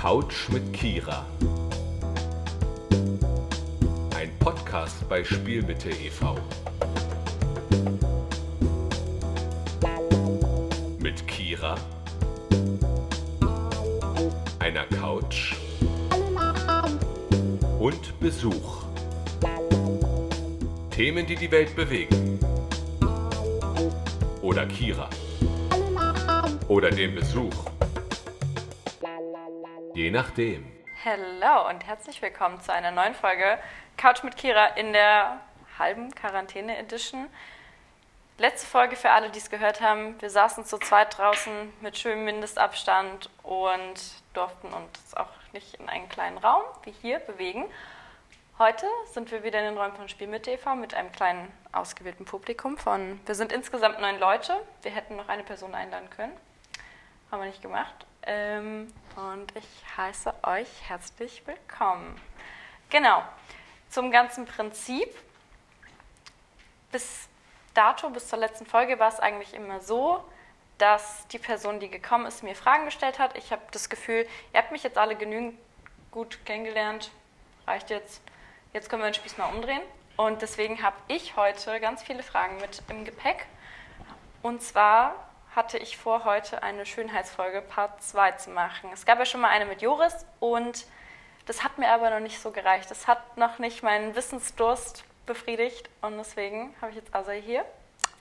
Couch mit Kira. Ein Podcast bei Spielmitte e.V. Mit Kira, einer Couch und Besuch. Themen, die die Welt bewegen. Oder Kira. Oder den Besuch. Je nachdem. Hallo und herzlich willkommen zu einer neuen Folge Couch mit Kira in der halben Quarantäne Edition. Letzte Folge für alle, die es gehört haben. Wir saßen zu zweit draußen mit schönem Mindestabstand und durften uns auch nicht in einen kleinen Raum wie hier bewegen. Heute sind wir wieder in den Räumen von Spiel mit TV mit einem kleinen ausgewählten Publikum von, wir sind insgesamt neun Leute. Wir hätten noch eine Person einladen können. Haben wir nicht gemacht. Ähm, und ich heiße euch herzlich willkommen. Genau, zum ganzen Prinzip. Bis dato, bis zur letzten Folge, war es eigentlich immer so, dass die Person, die gekommen ist, mir Fragen gestellt hat. Ich habe das Gefühl, ihr habt mich jetzt alle genügend gut kennengelernt. Reicht jetzt. Jetzt können wir den Spieß mal umdrehen. Und deswegen habe ich heute ganz viele Fragen mit im Gepäck. Und zwar hatte ich vor, heute eine Schönheitsfolge Part 2 zu machen. Es gab ja schon mal eine mit Joris und das hat mir aber noch nicht so gereicht. Das hat noch nicht meinen Wissensdurst befriedigt und deswegen habe ich jetzt Asai hier.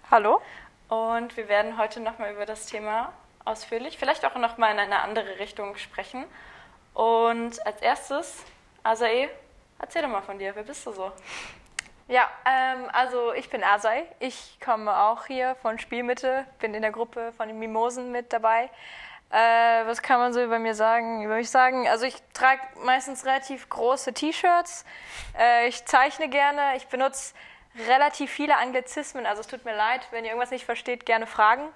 Hallo. Und wir werden heute nochmal über das Thema ausführlich, vielleicht auch nochmal in eine andere Richtung sprechen. Und als erstes, Asai, erzähl doch mal von dir. Wer bist du so? Ja, ähm, also ich bin Asai. Ich komme auch hier von Spielmitte, bin in der Gruppe von den Mimosen mit dabei. Äh, was kann man so über mir sagen? Über mich sagen, also ich trage meistens relativ große T-Shirts. Äh, ich zeichne gerne. Ich benutze relativ viele Anglizismen. Also es tut mir leid, wenn ihr irgendwas nicht versteht, gerne fragen.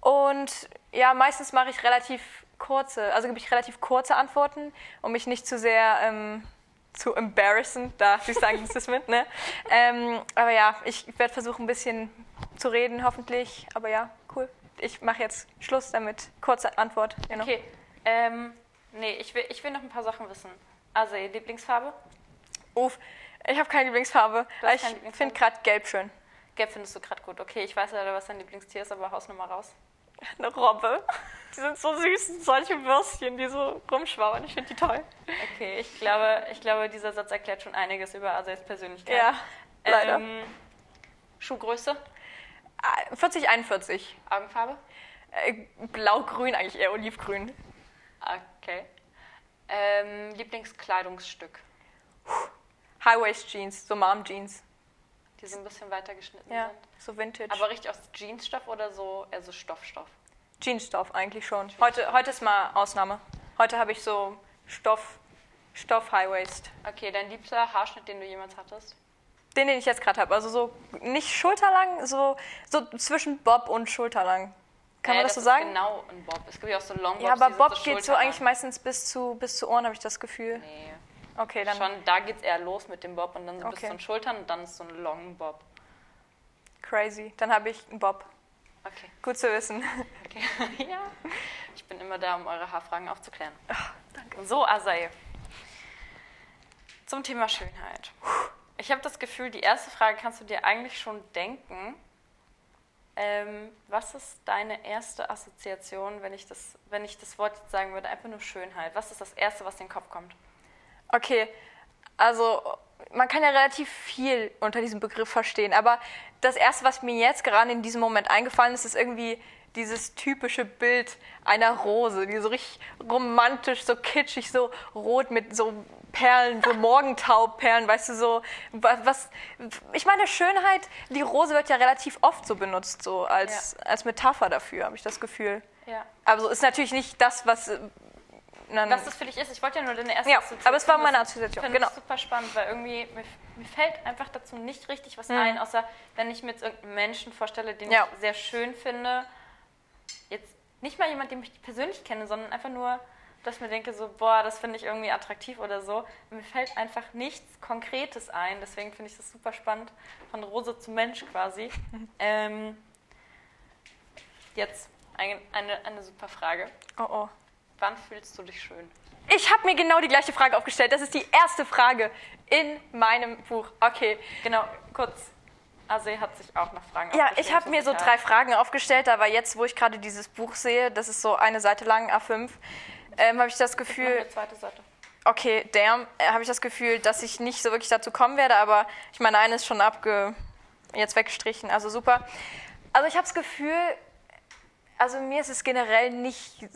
Und ja, meistens mache ich relativ kurze, also gebe ich relativ kurze Antworten, um mich nicht zu sehr ähm, zu embarrassen, da die Anglizismen. ne? Ähm, aber ja, ich werde versuchen, ein bisschen zu reden, hoffentlich. Aber ja, cool. Ich mache jetzt Schluss damit. Kurze Antwort. You know. Okay. Ähm, nee, ich will, ich will noch ein paar Sachen wissen. Also, Ihr Lieblingsfarbe? Uff, ich habe keine Lieblingsfarbe. Hast Ich finde gerade gelb schön. Gelb findest du gerade gut. Okay, ich weiß leider, was dein Lieblingstier ist, aber haus nochmal raus. Eine Robbe. Die sind so süß, solche Würstchen, die so rumschwabbern. Ich finde die toll. Okay, ich glaube, ich glaube, dieser Satz erklärt schon einiges über Asais Persönlichkeit. Ja, leider. Ähm, Schuhgröße, Ah, 40, 41. Augenfarbe? Äh, Blau-grün, eigentlich eher olivgrün. Okay. Ähm, Lieblingskleidungsstück, High-Waist-Jeans, so Mom-Jeans. Die so ein bisschen weiter geschnitten Ja, sind. so Vintage. Aber richtig aus Jeansstoff oder so eher so Stoffstoff? Jeansstoff eigentlich schon. Heute, heute ist mal Ausnahme. Heute habe ich so Stoff, Stoff High Waist. Okay, dein liebster Haarschnitt, den du jemals hattest? Den, den ich jetzt gerade habe. Also so nicht schulterlang, so, so zwischen Bob und schulterlang. Kann Äh, man das so ist sagen? Genau ein Bob. Es gibt ja auch so Longbobs. ja, aber Bob so geht so eigentlich meistens bis zu, bis zu Ohren, habe ich das Gefühl. Nee. Okay, dann Schon, da geht's eher los mit dem Bob und dann so bis Okay. zu den Schultern und dann ist so ein Long Bob. crazy. Dann habe ich einen Bob. Okay. Gut zu wissen. okay. ja. Ich bin immer da, um eure Haarfragen aufzuklären. danke. So, Asai. Zum Thema Schönheit. Ich habe das Gefühl, die erste Frage kannst du dir eigentlich schon denken. Ähm, was ist deine erste Assoziation, wenn ich, das, wenn ich das Wort jetzt sagen würde? Einfach nur Schönheit. Was ist das Erste, was in den Kopf kommt? Okay, also man kann ja relativ viel unter diesem Begriff verstehen, aber das Erste, was mir jetzt gerade in diesem Moment eingefallen ist, ist irgendwie dieses typische Bild einer Rose, die so richtig romantisch, so kitschig, so rot mit so Perlen, so Morgentaubperlen, weißt du, so wa- was. Ich meine, Schönheit, die Rose wird ja relativ oft so benutzt, so als, als Metapher dafür, habe ich das Gefühl. Ja. Aber so ist natürlich nicht das, was. Dann- Was das für dich ist, ich wollte ja nur deine erste Ja, aber es war meine. Assoziation, Ich finde genau. das super spannend, weil irgendwie mir, mir fällt einfach dazu nicht richtig was Mhm. ein, außer wenn ich mir jetzt irgendeinen Menschen vorstelle, den Ja. ich sehr schön finde. Jetzt nicht mal jemand, den ich persönlich kenne, sondern einfach nur, dass ich mir denke, so, boah, das finde ich irgendwie attraktiv oder so. Mir fällt einfach nichts Konkretes ein, deswegen finde ich das super spannend, von Rose zu Mensch quasi. ähm, jetzt ein, eine, eine super Frage. Oh oh. Wann fühlst du dich schön? Ich habe mir genau die gleiche Frage aufgestellt. Das ist die erste Frage in meinem Buch. Okay. Genau, kurz. Also hat sich auch nach Fragen Ja, aufgestellt, ich habe mir so drei Fragen aufgestellt, aber jetzt, wo ich gerade dieses Buch sehe, das ist so eine Seite lang, A5, ähm, habe ich das Noch Gefühl, eine zweite Seite. okay, damn, äh, habe ich das Gefühl, dass ich nicht so wirklich dazu kommen werde, aber ich meine, eine ist schon abge, jetzt weggestrichen, also super. Also ich habe das Gefühl, also mir ist es generell nicht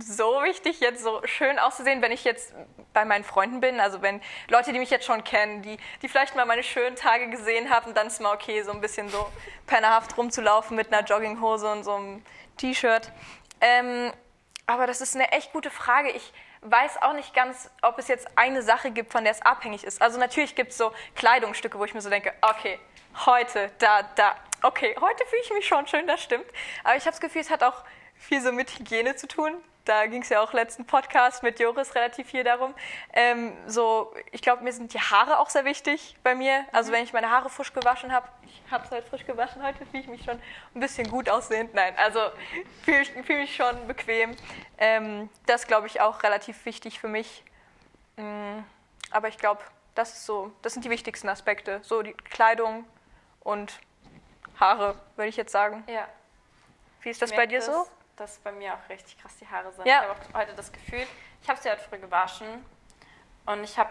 so wichtig, jetzt so schön auszusehen, wenn ich jetzt bei meinen Freunden bin. Also wenn Leute, die mich jetzt schon kennen, die, die vielleicht mal meine schönen Tage gesehen haben, dann ist mal okay, so ein bisschen so pennerhaft rumzulaufen mit einer Jogginghose und so einem T-Shirt. Ähm, aber das ist eine echt gute Frage. Ich weiß auch nicht ganz, ob es jetzt eine Sache gibt, von der es abhängig ist. Also natürlich gibt es so Kleidungsstücke, wo ich mir so denke, okay, heute, da, da, okay, heute fühle ich mich schon schön, das stimmt. Aber ich habe das Gefühl, es hat auch viel so mit Hygiene zu tun. Da ging es ja auch letzten Podcast mit Joris relativ viel darum. Ähm, so, ich glaube, mir sind die Haare auch sehr wichtig bei mir. Also wenn ich meine Haare frisch gewaschen habe, ich habe es halt frisch gewaschen, heute fühle ich mich schon ein bisschen gut aussehend. Nein, also fühle ich fühl mich schon bequem. Ähm, das glaube ich auch relativ wichtig für mich. Mm, aber ich glaube, das ist so, das sind die wichtigsten Aspekte. So die Kleidung und Haare, würde ich jetzt sagen. Ja. Wie ist das bei dir so? Dass bei mir auch richtig krass die Haare sind. Ja. Ich habe heute das Gefühl, ich habe sie heute früh gewaschen und ich habe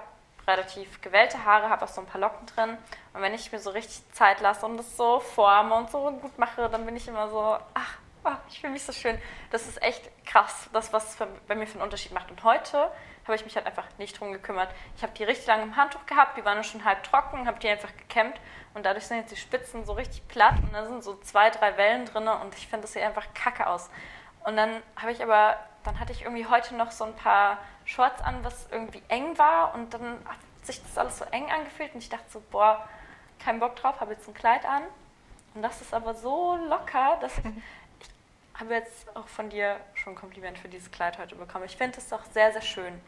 relativ gewellte Haare, habe auch so ein paar Locken drin. Und wenn ich mir so richtig Zeit lasse und das so forme und so gut mache, dann bin ich immer so, ach, oh, ich fühle mich so schön. Das ist echt krass, das, was für, bei mir für einen Unterschied macht. Und heute habe ich mich halt einfach nicht drum gekümmert. Ich habe die richtig lange im Handtuch gehabt, die waren schon halb trocken, habe die einfach gekämmt und dadurch sind jetzt die Spitzen so richtig platt und da sind so zwei, drei Wellen drin und ich finde, das sieht einfach kacke aus. Und dann habe ich aber, dann hatte ich irgendwie heute noch so ein paar Shorts an, was irgendwie eng war und dann hat sich das alles so eng angefühlt und ich dachte so, boah, kein Bock drauf, habe jetzt ein Kleid an und das ist aber so locker, dass ich, ich habe jetzt auch von dir schon ein Kompliment für dieses Kleid heute bekommen. Ich finde es doch sehr, sehr schön.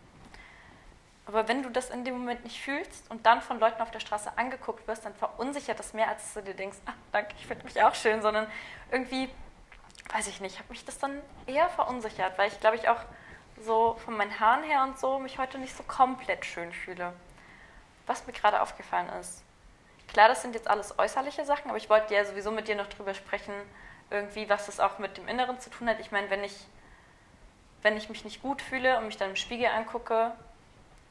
Aber wenn du das in dem Moment nicht fühlst und dann von Leuten auf der Straße angeguckt wirst, dann verunsichert das mehr, als dass du dir denkst, ach danke, ich finde mich auch schön, sondern irgendwie, weiß ich nicht, hat mich das dann eher verunsichert, weil ich glaube ich auch so von meinen Haaren her und so mich heute nicht so komplett schön fühle. Was mir gerade aufgefallen ist, klar, das sind jetzt alles äußerliche Sachen, aber ich wollte ja sowieso mit dir noch drüber sprechen, irgendwie, was das auch mit dem Inneren zu tun hat. Ich meine, wenn ich, wenn ich mich nicht gut fühle und mich dann im Spiegel angucke,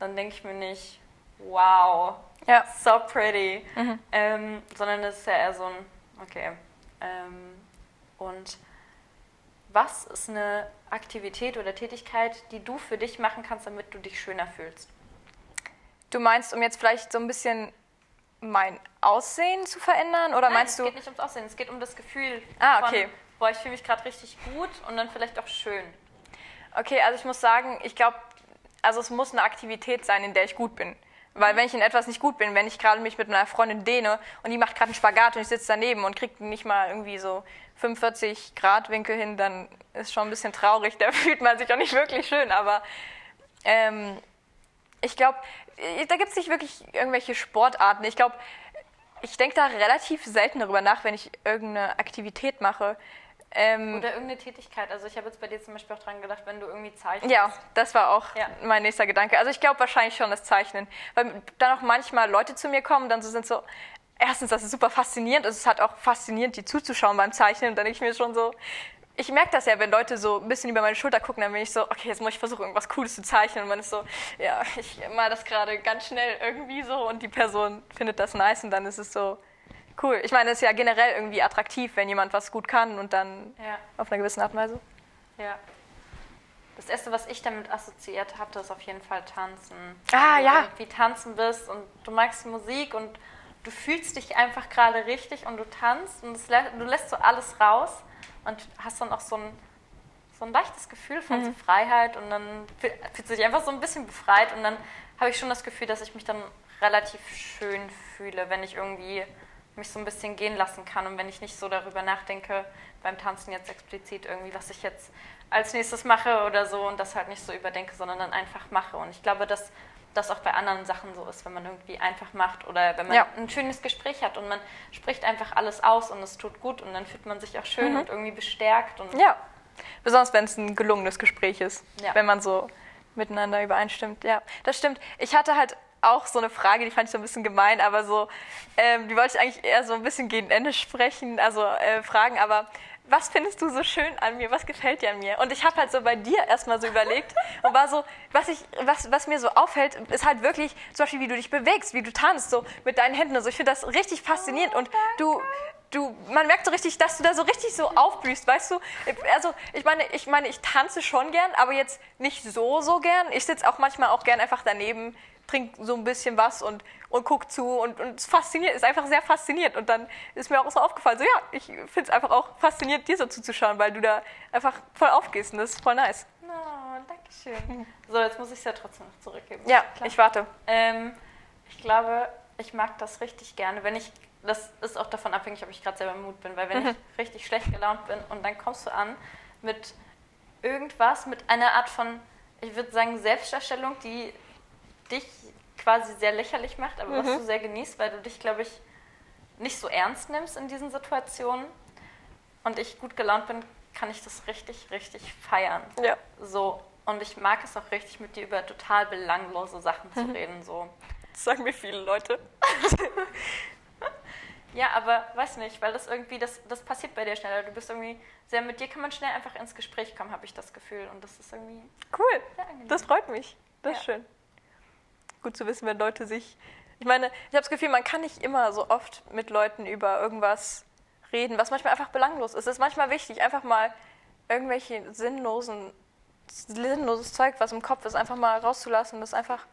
dann denke ich mir nicht, wow, Ja. so pretty, ähm, sondern es ist ja eher so ein, okay. Ähm, und was ist eine Aktivität oder Tätigkeit, die du für dich machen kannst, damit du dich schöner fühlst? Du meinst, um jetzt vielleicht so ein bisschen mein Aussehen zu verändern? Oder Nein, meinst es du. geht nicht ums Aussehen, es geht um das Gefühl Ah, okay. von, boah, ich fühle mich gerade richtig gut und dann vielleicht auch schön. Okay, also ich muss sagen, ich glaube, also es muss eine Aktivität sein, in der ich gut bin. Weil wenn ich in etwas nicht gut bin, wenn ich gerade mich mit meiner Freundin dehne und die macht gerade einen Spagat und ich sitze daneben und kriege nicht mal irgendwie so 45 Grad Winkel hin, dann ist schon ein bisschen traurig. Da fühlt man sich auch nicht wirklich schön. Aber ähm, ich glaube, da gibt es nicht wirklich irgendwelche Sportarten. Ich glaube, ich denke da relativ selten darüber nach, wenn ich irgendeine Aktivität mache. Ähm, Oder irgendeine Tätigkeit. Also ich habe jetzt bei dir zum Beispiel auch dran gedacht, wenn du irgendwie zeichnest. Ja, das war auch Ja. mein nächster Gedanke. Also ich glaube wahrscheinlich schon das Zeichnen. Weil dann auch manchmal Leute zu mir kommen, dann so sind so, erstens, das ist super faszinierend. Es ist halt auch faszinierend, die zuzuschauen beim Zeichnen. Und dann denke ich mir schon so, ich merke das ja, wenn Leute so ein bisschen über meine Schulter gucken, dann bin ich so, okay, jetzt muss ich versuchen, irgendwas Cooles zu zeichnen. Und man ist so, ja, ich mal das gerade ganz schnell irgendwie so und die Person findet das nice und dann ist es so cool. Ich meine, es ist ja generell irgendwie attraktiv, wenn jemand was gut kann und dann Ja, auf einer gewissen Art und Weise. ja. Das erste, was ich damit assoziiert hatte, ist auf jeden Fall Tanzen. Ah, Wenn ja. irgendwie tanzen bist und du magst Musik und du fühlst dich einfach gerade richtig und du tanzt und lä du lässt so alles raus und hast dann auch so ein, so ein leichtes Gefühl von Mhm. so Freiheit und dann fühl- fühlst du dich einfach so ein bisschen befreit und dann habe ich schon das Gefühl, dass ich mich dann relativ schön fühle, wenn ich irgendwie mich so ein bisschen gehen lassen kann und wenn ich nicht so darüber nachdenke beim Tanzen jetzt explizit irgendwie, was ich jetzt als nächstes mache oder so und das halt nicht so überdenke, sondern dann einfach mache. Und ich glaube, dass das auch bei anderen Sachen so ist, wenn man irgendwie einfach macht oder wenn man Ja. ein schönes Gespräch hat und man spricht einfach alles aus und es tut gut und dann fühlt man sich auch schön und irgendwie bestärkt und Ja. Besonders wenn es ein gelungenes Gespräch ist. Ja. Wenn man so miteinander übereinstimmt. Ja, das stimmt. Ich hatte halt auch so eine Frage, die fand ich so ein bisschen gemein, aber so, ähm, die wollte ich eigentlich eher so ein bisschen gegen Ende sprechen, also äh, fragen, aber was findest du so schön an mir? Was gefällt dir an mir? Und ich habe halt so bei dir erstmal so überlegt und war so, was, ich, was, was mir so auffällt, ist halt wirklich zum Beispiel, wie du dich bewegst, wie du tanzt, so mit deinen Händen und so. Ich finde das richtig faszinierend und du, du, man merkt so richtig, dass du da so richtig so aufblühst, weißt du? Also ich meine, ich meine, ich tanze schon gern, aber jetzt nicht so, so gern. Ich sitze auch manchmal auch gern einfach daneben, trinke so ein bisschen was und, und guck zu und, und es fasziniert, ist einfach sehr fasziniert. Und dann ist mir auch so aufgefallen, so ja, ich finde es einfach auch faszinierend, dir so zuzuschauen, weil du da einfach voll aufgehst und das ist voll nice. Oh, danke schön. So, jetzt muss ich es ja trotzdem noch zurückgeben. Ja, Klar. ich warte. Ähm, ich glaube, ich mag das richtig gerne. Wenn ich, das ist auch davon abhängig, ob ich gerade selber im Mut bin, weil wenn ich richtig schlecht gelaunt bin und dann kommst du an mit irgendwas, mit einer Art von, ich würde sagen, Selbstdarstellung, die dich quasi sehr lächerlich macht, aber was du sehr genießt, weil du dich, glaube ich, nicht so ernst nimmst in diesen Situationen und ich gut gelaunt bin, kann ich das richtig, richtig feiern. Ja. So. Und ich mag es auch richtig, mit dir über total belanglose Sachen zu reden. So. Das sagen mir viele Leute. Ja, aber weiß nicht, weil das irgendwie, das, das passiert bei dir schneller. Du bist irgendwie sehr, mit dir kann man schnell einfach ins Gespräch kommen, habe ich das Gefühl. Und das ist irgendwie. Cool. Ja. Das freut mich. Das ist Ja. schön. Gut zu wissen, wenn Leute sich. Ich meine, ich habe das Gefühl, man kann nicht immer so oft mit Leuten über irgendwas reden, was manchmal einfach belanglos ist. Es ist manchmal wichtig, einfach mal irgendwelche sinnlosen, sinnloses Zeug, was im Kopf ist, einfach mal rauszulassen. Das ist einfach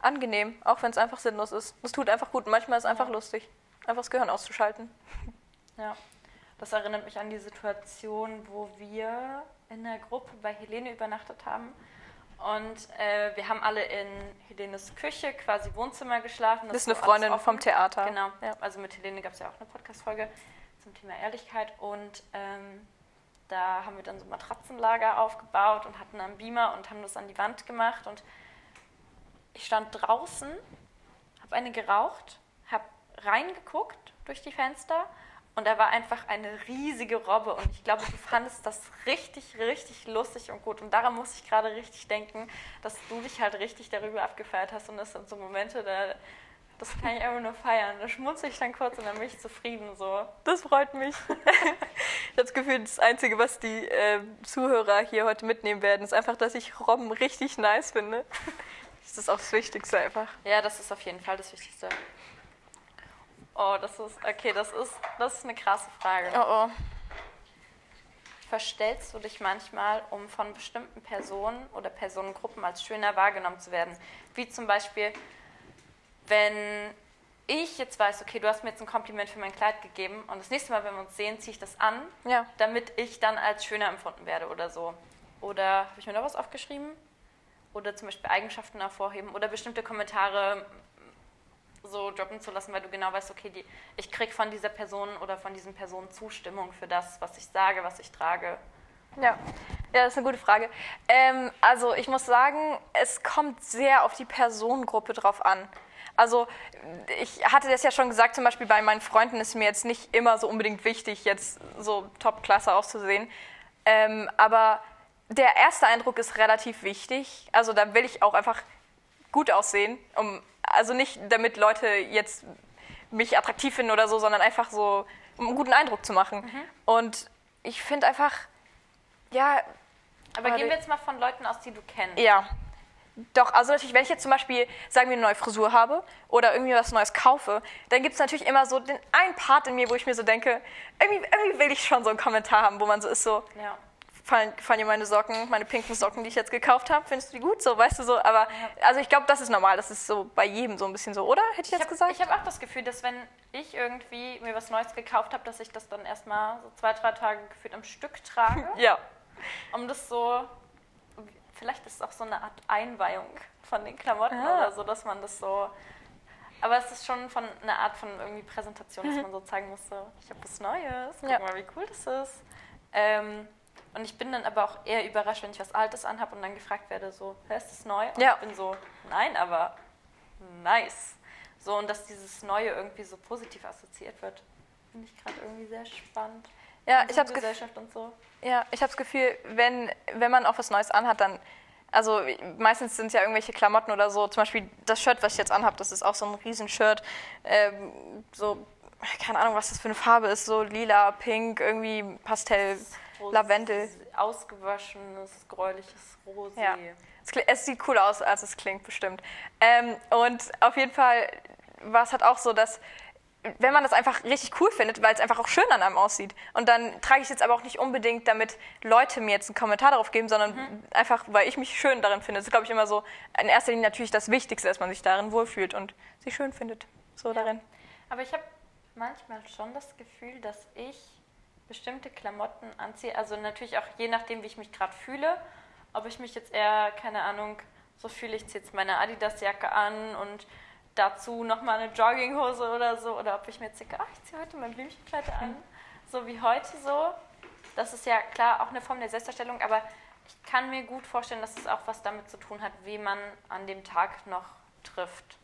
angenehm, auch wenn es einfach sinnlos ist. Das tut einfach gut. Und manchmal ist es einfach lustig, einfach das Gehirn auszuschalten. Ja. Das erinnert mich an die Situation, wo wir in der Gruppe bei Helene übernachtet haben. Und äh, wir haben alle in Helenes Küche, quasi Wohnzimmer geschlafen. Das ist war eine Freundin vom Theater. Genau. Ja. Also mit Helene gab es ja auch eine Podcast-Folge zum Thema Ehrlichkeit. Und ähm, da haben wir dann so Matratzenlager aufgebaut und hatten einen Beamer und haben das an die Wand gemacht. Und ich stand draußen, habe eine geraucht, reingeguckt durch die Fenster und da war einfach eine riesige Robbe und ich glaube, du fandest das richtig, richtig lustig und gut. Und daran muss ich gerade richtig denken, dass du dich halt richtig darüber abgefeiert hast und das sind so Momente, da, das kann ich einfach nur feiern. Da schmunzel ich dann kurz und dann bin ich zufrieden so. Das freut mich. ich habe das Gefühl, das Einzige, was die äh, Zuhörer hier heute mitnehmen werden, ist einfach, dass ich Robben richtig nice finde. Das ist auch das Wichtigste einfach. Ja, das ist auf jeden Fall das Wichtigste. Oh, das ist, okay, das ist, das ist eine krasse Frage. Oh oh. Verstellst du dich manchmal, um von bestimmten Personen oder Personengruppen als schöner wahrgenommen zu werden? Wie zum Beispiel, wenn ich jetzt weiß, okay, du hast mir jetzt ein Kompliment für mein Kleid gegeben und das nächste Mal, wenn wir uns sehen, ziehe ich das an, Ja. damit ich dann als schöner empfunden werde oder so. Oder habe ich mir noch was aufgeschrieben? Oder zum Beispiel Eigenschaften hervorheben oder bestimmte Kommentare so droppen zu lassen, weil du genau weißt, okay, die, ich krieg von dieser Person oder von diesen Personen Zustimmung für das, was ich sage, was ich trage. Ja. ja, das ist eine gute Frage. Ähm, also ich muss sagen, es kommt sehr auf die Personengruppe drauf an. Also ich hatte das ja schon gesagt, zum Beispiel bei meinen Freunden ist mir jetzt nicht immer so unbedingt wichtig, jetzt so Top-Klasse auszusehen. Ähm, aber der erste Eindruck ist relativ wichtig. Also da will ich auch einfach gut aussehen. Um, also nicht damit Leute jetzt mich attraktiv finden oder so, sondern einfach so, um einen guten Eindruck zu machen. Und ich finde einfach, ja, Aber gehen wir jetzt mal von Leuten aus, die du kennst. ja. Doch, also natürlich, wenn ich jetzt zum Beispiel, sagen wir, eine neue Frisur habe oder irgendwie was Neues kaufe, dann gibt es natürlich immer so den einen Part in mir, wo ich mir so denke, irgendwie, irgendwie will ich schon so einen Kommentar haben, wo man so ist so, Ja. Gefallen, gefallen dir meine Socken, meine pinken Socken, die ich jetzt gekauft habe, findest du die gut? So, weißt du so, aber also ich glaube, das ist normal, das ist so bei jedem so ein bisschen so, oder? Hätte ich Ich jetzt habe gesagt? hab auch das Gefühl, dass wenn ich irgendwie mir was Neues gekauft habe, dass ich das dann erstmal so zwei, drei Tage gefühlt am Stück trage, ja. um das so, vielleicht ist es auch so eine Art Einweihung von den Klamotten Ah. oder so, dass man das so, aber es ist schon von einer Art von irgendwie Präsentation, dass man so zeigen muss, so, ich habe was Neues, guck Ja. mal, wie cool das ist. Ähm, und ich bin dann aber auch eher überrascht, wenn ich was Altes anhabe und dann gefragt werde, so, hä, ist das neu? Und Ja. ich bin so, nein, aber nice. So, und dass dieses Neue irgendwie so positiv assoziiert wird, finde ich gerade irgendwie sehr spannend. Ja, ich habe Gesellschaft und so. ja, ich habe das Gefühl, wenn, wenn man auch was Neues anhat, dann, also meistens sind es ja irgendwelche Klamotten oder so. Zum Beispiel das Shirt, was ich jetzt anhabe, das ist auch so ein Riesenshirt. Ähm, so, keine Ahnung, was das für eine Farbe ist, so lila, pink, irgendwie Pastell, Lavendel. Ausgewaschenes, gräuliches Rosé. Ja. Es, sieht cool aus, als es klingt, bestimmt. Ähm, und auf jeden Fall war es halt auch so, dass wenn man das einfach richtig cool findet, weil es einfach auch schön an einem aussieht. Und dann trage ich es jetzt aber auch nicht unbedingt, damit Leute mir jetzt einen Kommentar darauf geben, sondern einfach, weil ich mich schön darin finde. Das ist, glaube ich, immer so in erster Linie natürlich das Wichtigste, dass man sich darin wohlfühlt und sich schön findet. So darin. Aber ich habe manchmal schon das Gefühl, dass ich bestimmte Klamotten anziehe. Also natürlich auch je nachdem, wie ich mich gerade fühle. Ob ich mich jetzt eher, keine Ahnung, so fühle ich jetzt meine Adidas-Jacke an und dazu nochmal eine Jogginghose oder so. Oder ob ich mir jetzt denke, ach, ich ziehe heute mein Blümchenkleid an. So wie heute so. Das ist ja klar auch eine Form der Selbstdarstellung, aber ich kann mir gut vorstellen, dass es auch was damit zu tun hat, wie man an dem Tag noch trifft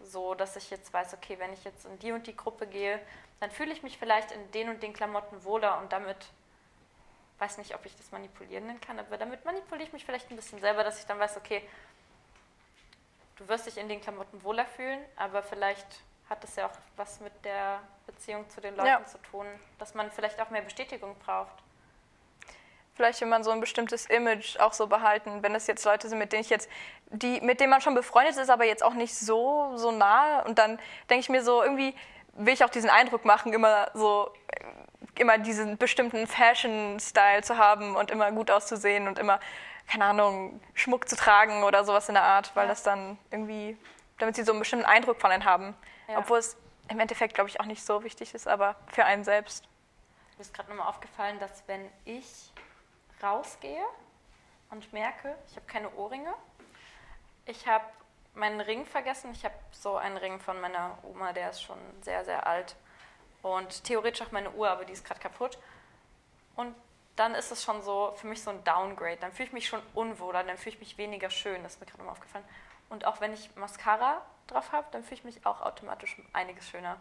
so, dass ich jetzt weiß, okay, wenn ich jetzt in die und die Gruppe gehe, dann fühle ich mich vielleicht in den und den Klamotten wohler und damit, weiß nicht, ob ich das manipulieren nennen kann, aber damit manipuliere ich mich vielleicht ein bisschen selber, dass ich dann weiß, okay, du wirst dich in den Klamotten wohler fühlen, aber vielleicht hat es ja auch was mit der Beziehung zu den Leuten Ja. zu tun, dass man vielleicht auch mehr Bestätigung braucht. Vielleicht will man so ein bestimmtes Image auch so behalten, wenn es jetzt Leute sind, mit denen ich jetzt, die, mit denen man schon befreundet ist, aber jetzt auch nicht so, so nah. Und dann denke ich mir so, irgendwie will ich auch diesen Eindruck machen, immer so, immer diesen bestimmten Fashion-Style zu haben und immer gut auszusehen und immer, keine Ahnung, Schmuck zu tragen oder sowas in der Art, weil Ja. das dann irgendwie, damit sie so einen bestimmten Eindruck von einem haben. Ja. Obwohl es im Endeffekt, glaube ich, auch nicht so wichtig ist, aber für einen selbst. Mir ist gerade nochmal aufgefallen, dass wenn ich rausgehe und merke, ich habe keine Ohrringe, ich habe meinen Ring vergessen. Ich habe so einen Ring von meiner Oma, der ist schon sehr, sehr alt. Und theoretisch auch meine Uhr, aber die ist gerade kaputt. Und dann ist es schon so für mich so ein Downgrade. Dann fühle ich mich schon unwohler, dann fühle ich mich weniger schön. Das ist mir gerade mal aufgefallen. Und auch wenn ich Mascara drauf habe, dann fühle ich mich auch automatisch einiges schöner.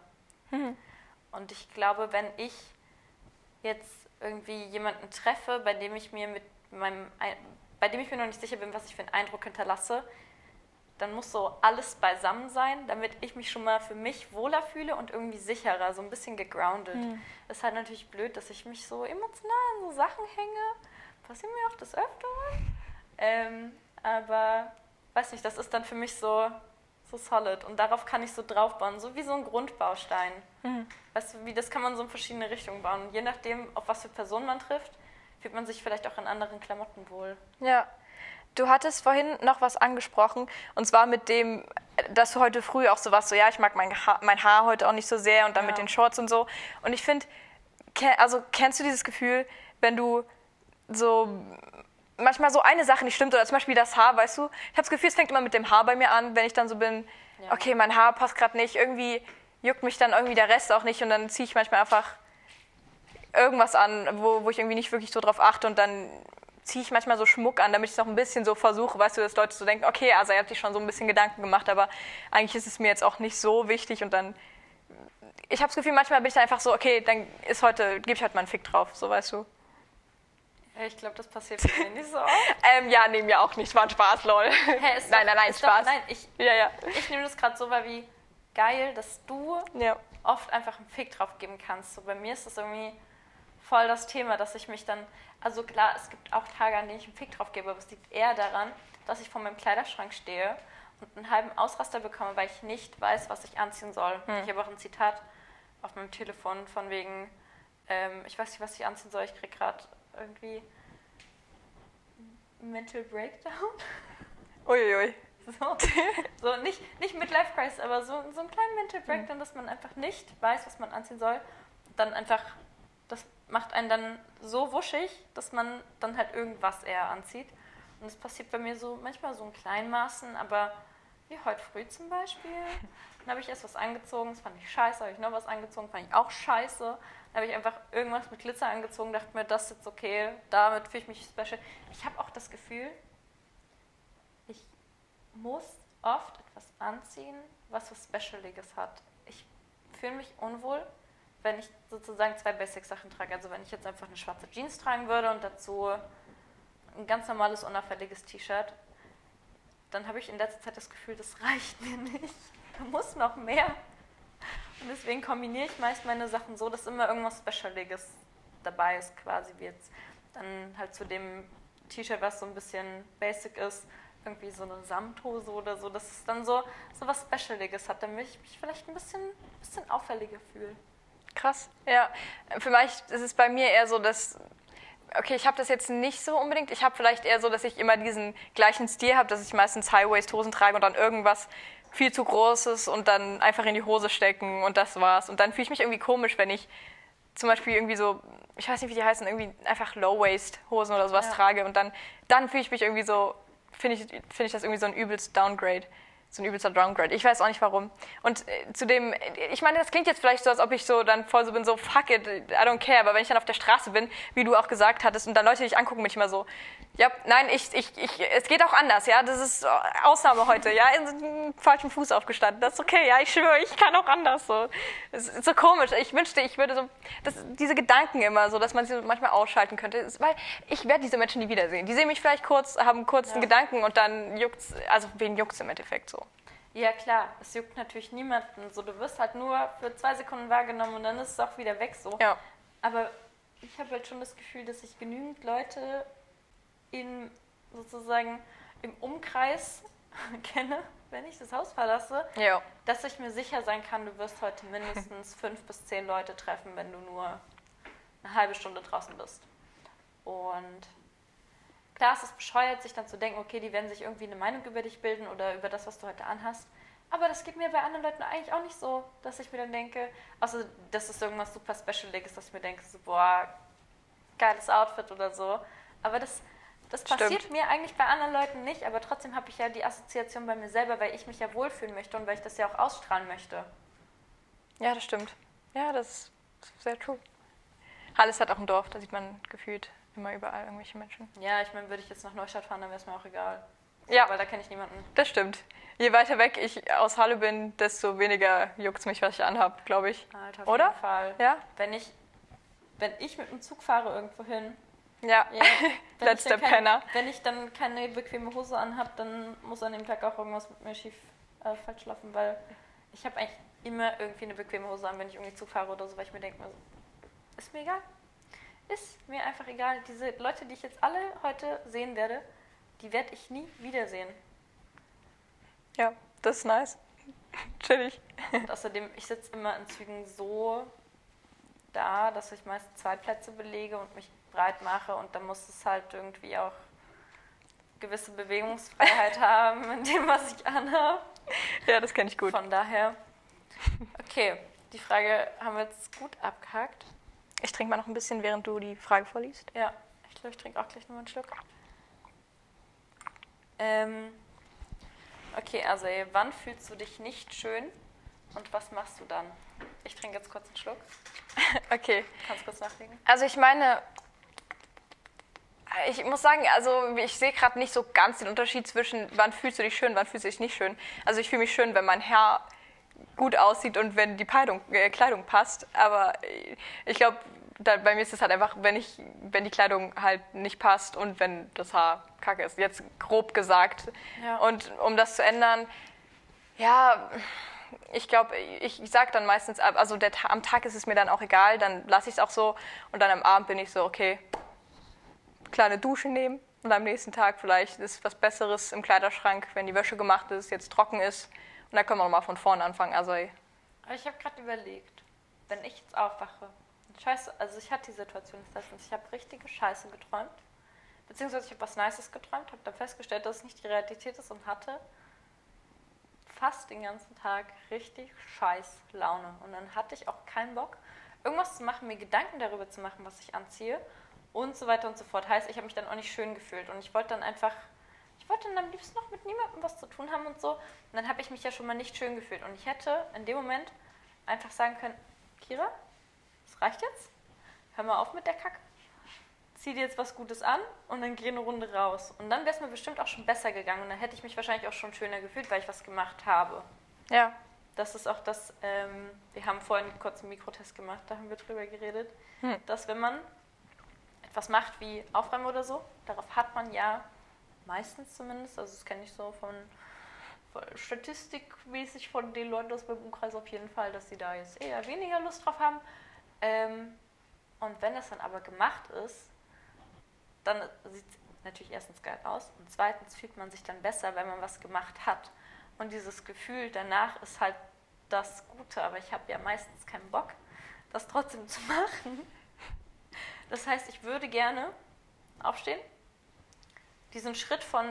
Und ich glaube, wenn ich jetzt irgendwie jemanden treffe, bei dem ich mir mit meinem, Ei- bei dem ich mir noch nicht sicher bin, was ich für einen Eindruck hinterlasse, dann muss so alles beisammen sein, damit ich mich schon mal für mich wohler fühle und irgendwie sicherer, so ein bisschen gegroundet. Ist halt natürlich blöd, dass ich mich so emotional an so Sachen hänge. Passiert mir auch das Öfteren. Ähm, aber weiß nicht, das ist dann für mich so, so solid und darauf kann ich so draufbauen, so wie so ein Grundbaustein. Weißt du, wie das kann man so in verschiedene Richtungen bauen. Und je nachdem, auf was für Personen man trifft, fühlt man sich vielleicht auch in anderen Klamotten wohl. Ja. Du hattest vorhin noch was angesprochen, und zwar mit dem, dass du heute früh auch so warst, so ja, ich mag mein Haar, mein Haar heute auch nicht so sehr und dann Ja. mit den Shorts und so. Und ich finde, also kennst du dieses Gefühl, wenn du so manchmal so eine Sache nicht stimmt oder zum Beispiel das Haar, weißt du? Ich habe das Gefühl, es fängt immer mit dem Haar bei mir an, wenn ich dann so bin, Ja. okay, mein Haar passt gerade nicht, irgendwie juckt mich dann irgendwie der Rest auch nicht und dann ziehe ich manchmal einfach irgendwas an, wo, wo ich irgendwie nicht wirklich so drauf achte und dann ziehe ich manchmal so Schmuck an, damit ich es noch ein bisschen so versuche, weißt du, dass Leute so denken, okay, also er hat sich schon so ein bisschen Gedanken gemacht, aber eigentlich ist es mir jetzt auch nicht so wichtig und dann, ich habe das Gefühl, manchmal bin ich dann einfach so, okay, dann ist heute, gebe ich heute mal einen Fick drauf, so weißt du. Ich glaube, das passiert bei mir nicht so oft. Ähm, ja, nee, mir auch nicht, war ein Spaß, lol. Ist nein, nein, nein, ist doch- Spaß. Nein, ich, Ja, ja. ich nehme das gerade so wahr wie geil, dass du Ja. oft einfach einen Fick drauf geben kannst. So bei mir ist das irgendwie voll das Thema, dass ich mich dann, also klar, es gibt auch Tage, an denen ich einen Fick drauf gebe, aber es liegt eher daran, dass ich vor meinem Kleiderschrank stehe und einen halben Ausraster bekomme, weil ich nicht weiß, was ich anziehen soll. Ich habe auch ein Zitat auf meinem Telefon von wegen, ähm, ich weiß nicht, was ich anziehen soll, ich kriege gerade irgendwie Mental Breakdown. Uiuiui. So, so nicht, nicht Midlife Crisis, aber so, so einen kleinen Mental Breakdown, dass man einfach nicht weiß, was man anziehen soll. Dann einfach, macht einen dann so wuschig, dass man dann halt irgendwas eher anzieht. Und das passiert bei mir so manchmal so in kleinen Maßen, aber wie heute früh zum Beispiel. Dann habe ich erst was angezogen, das fand ich scheiße, habe ich noch was angezogen, fand ich auch scheiße. Dann habe ich einfach irgendwas mit Glitzer angezogen, dachte mir, das ist jetzt okay, damit fühle ich mich special. Ich habe auch das Gefühl, ich muss oft etwas anziehen, was was Specialiges hat. Ich fühle mich unwohl, wenn ich sozusagen zwei Basic-Sachen trage. Also wenn ich jetzt einfach eine schwarze Jeans tragen würde und dazu ein ganz normales, unauffälliges T-Shirt, dann habe ich in letzter Zeit das Gefühl, das reicht mir nicht. Da muss noch mehr. Und deswegen kombiniere ich meist meine Sachen so, dass immer irgendwas Specialiges dabei ist, quasi wie jetzt dann halt zu dem T-Shirt, was so ein bisschen basic ist, irgendwie so eine Samthose oder so, dass es dann so, so was Specialiges hat, damit ich mich vielleicht ein bisschen, bisschen auffälliger fühle. Krass. Ja, vielleicht ist es bei mir eher so, dass okay, ich habe das jetzt nicht so unbedingt. Ich habe vielleicht eher so, dass ich immer diesen gleichen Stil habe, dass ich meistens High-Waist-Hosen trage und dann irgendwas viel zu Großes und dann einfach in die Hose stecken und das war's. Und dann fühle ich mich irgendwie komisch, wenn ich zum Beispiel irgendwie so, ich weiß nicht, wie die heißen, irgendwie einfach Low-Waist-Hosen oder sowas Ja. trage und dann, dann fühle ich mich irgendwie so, finde ich, finde ich das irgendwie so ein übelst Downgrade. So ein übelster Downgrade. Ich weiß auch nicht warum. Und äh, zudem, äh, ich meine, das klingt jetzt vielleicht so, als ob ich so dann voll so bin, so fuck it, I don't care. Aber wenn ich dann auf der Straße bin, wie du auch gesagt hattest, und dann Leute dich angucken, bin ich immer so, ja, nein, ich, ich, ich, es geht auch anders, ja. Das ist äh, Ausnahme heute, ja. In falschen Fuß aufgestanden. Das ist okay, ja. Ich schwöre, ich kann auch anders so. Es ist so komisch. Ich wünschte, ich würde so, das, diese Gedanken immer so, dass man sie manchmal ausschalten könnte. Ist, weil ich werde diese Menschen nie wiedersehen. Die sehen mich vielleicht kurz, haben kurz einen Ja. Gedanken und dann juckt's, also wen juckt's im Endeffekt so. Ja klar, es juckt natürlich niemanden. So, du wirst halt nur für zwei Sekunden wahrgenommen und dann ist es auch wieder weg so. Ja. Aber ich habe halt schon das Gefühl, dass ich genügend Leute in sozusagen im Umkreis kenne, wenn ich das Haus verlasse, Ja. dass ich mir sicher sein kann, du wirst heute mindestens fünf bis zehn Leute treffen, wenn du nur eine halbe Stunde draußen bist. Und klar, es ist bescheuert, sich dann zu denken, okay, die werden sich irgendwie eine Meinung über dich bilden oder über das, was du heute anhast. Aber das geht mir bei anderen Leuten eigentlich auch nicht so, dass ich mir dann denke, außer das ist irgendwas super Specialiges, dass ich mir denke, so, boah, geiles Outfit oder so. Aber das, das passiert Stimmt. mir eigentlich bei anderen Leuten nicht, aber trotzdem habe ich ja die Assoziation bei mir selber, weil ich mich ja wohlfühlen möchte und weil ich das ja auch ausstrahlen möchte. Ja, das stimmt. Ja, das ist sehr true. Halles hat auch ein Dorf, da sieht man gefühlt immer überall irgendwelche Menschen. Ja, ich meine, würde ich jetzt nach Neustadt fahren, dann wäre es mir auch egal. Ja. Weil da kenne ich niemanden. Das stimmt. Je weiter weg ich aus Halle bin, desto weniger juckt mich, was ich anhab, glaube ich. Alter, auf Oder? jeden Fall. Ja? Wenn ich, wenn ich mit dem Zug fahre irgendwo hin, Ja. ja, Letzter dann Penner. Kein, wenn ich dann keine bequeme Hose anhab, dann muss an dem Tag auch irgendwas mit mir schief äh, falsch laufen, weil ich habe eigentlich immer irgendwie eine bequeme Hose an, wenn ich irgendwie Zug fahre oder so, weil ich mir denke, ist mir egal. Ist mir einfach egal. Diese Leute, die ich jetzt alle heute sehen werde, die werde ich nie wiedersehen. Ja, das ist nice. Chillig. Und außerdem, ich sitze immer in Zügen so da, dass ich meist zwei Plätze belege und mich breit mache und dann muss es halt irgendwie auch gewisse Bewegungsfreiheit haben in dem, was ich anhabe. Ja, das kenne ich gut. Von daher, okay, die Frage haben wir jetzt gut abgehakt. Ich trinke mal noch ein bisschen, während du die Frage vorliest. Ja, ich glaube, ich trinke auch gleich nochmal einen Schluck. Ähm, okay, also wann fühlst du dich nicht schön und was machst du dann? Ich trinke jetzt kurz einen Schluck. Okay. Kannst kurz nachlegen? Also ich meine, ich muss sagen, also ich sehe gerade nicht so ganz den Unterschied zwischen, wann fühlst du dich schön, wann fühlst du dich nicht schön. Also ich fühle mich schön, wenn mein Haar gut aussieht und wenn die Kleidung, äh, Kleidung passt. Aber ich glaube, bei mir ist es halt einfach, wenn, ich, wenn die Kleidung halt nicht passt und wenn das Haar kacke ist. Jetzt grob gesagt. Ja. Und um das zu ändern, ja, ich glaube, ich, ich sage dann meistens, also der, am Tag ist es mir dann auch egal, dann lasse ich es auch so und dann am Abend bin ich so, okay, kleine Dusche nehmen und am nächsten Tag vielleicht ist was Besseres im Kleiderschrank, wenn die Wäsche gemacht ist, jetzt trocken ist und dann können wir nochmal von vorne anfangen. Also Aber ich habe gerade überlegt, wenn ich jetzt aufwache, scheiße, also ich hatte die Situation letztens, ich habe richtige Scheiße geträumt, beziehungsweise ich habe was Nices geträumt, habe dann festgestellt, dass es nicht die Realität ist und hatte fast den ganzen Tag richtig scheiß Laune. Und dann hatte ich auch keinen Bock, irgendwas zu machen, mir Gedanken darüber zu machen, was ich anziehe und so weiter und so fort. Heißt, ich habe mich dann auch nicht schön gefühlt und ich wollte dann einfach, ich wollte dann am liebsten noch mit niemandem was zu tun haben und so. Und dann habe ich mich ja schon mal nicht schön gefühlt. Und ich hätte in dem Moment einfach sagen können, Kira, das reicht jetzt. Hör mal auf mit der Kacke. Zieh dir jetzt was Gutes an und dann geh eine Runde raus. Und dann wäre es mir bestimmt auch schon besser gegangen. Und dann hätte ich mich wahrscheinlich auch schon schöner gefühlt, weil ich was gemacht habe. ja, das ist auch das, ähm, wir haben vorhin kurz einen Mikrotest gemacht, da haben wir drüber geredet, Hm. dass wenn man etwas macht wie Aufräumen oder so, darauf hat man ja meistens zumindest, also das kenne ich so von, von statistikmäßig von den Leuten aus meinem Umkreis auf jeden Fall, dass sie da jetzt eher weniger Lust drauf haben. Ähm, und wenn das dann aber gemacht ist, dann sieht es natürlich erstens geil aus und zweitens fühlt man sich dann besser, wenn man was gemacht hat. Und dieses Gefühl danach ist halt das Gute, aber ich habe ja meistens keinen Bock, das trotzdem zu machen. Das heißt, ich würde gerne aufstehen, diesen Schritt von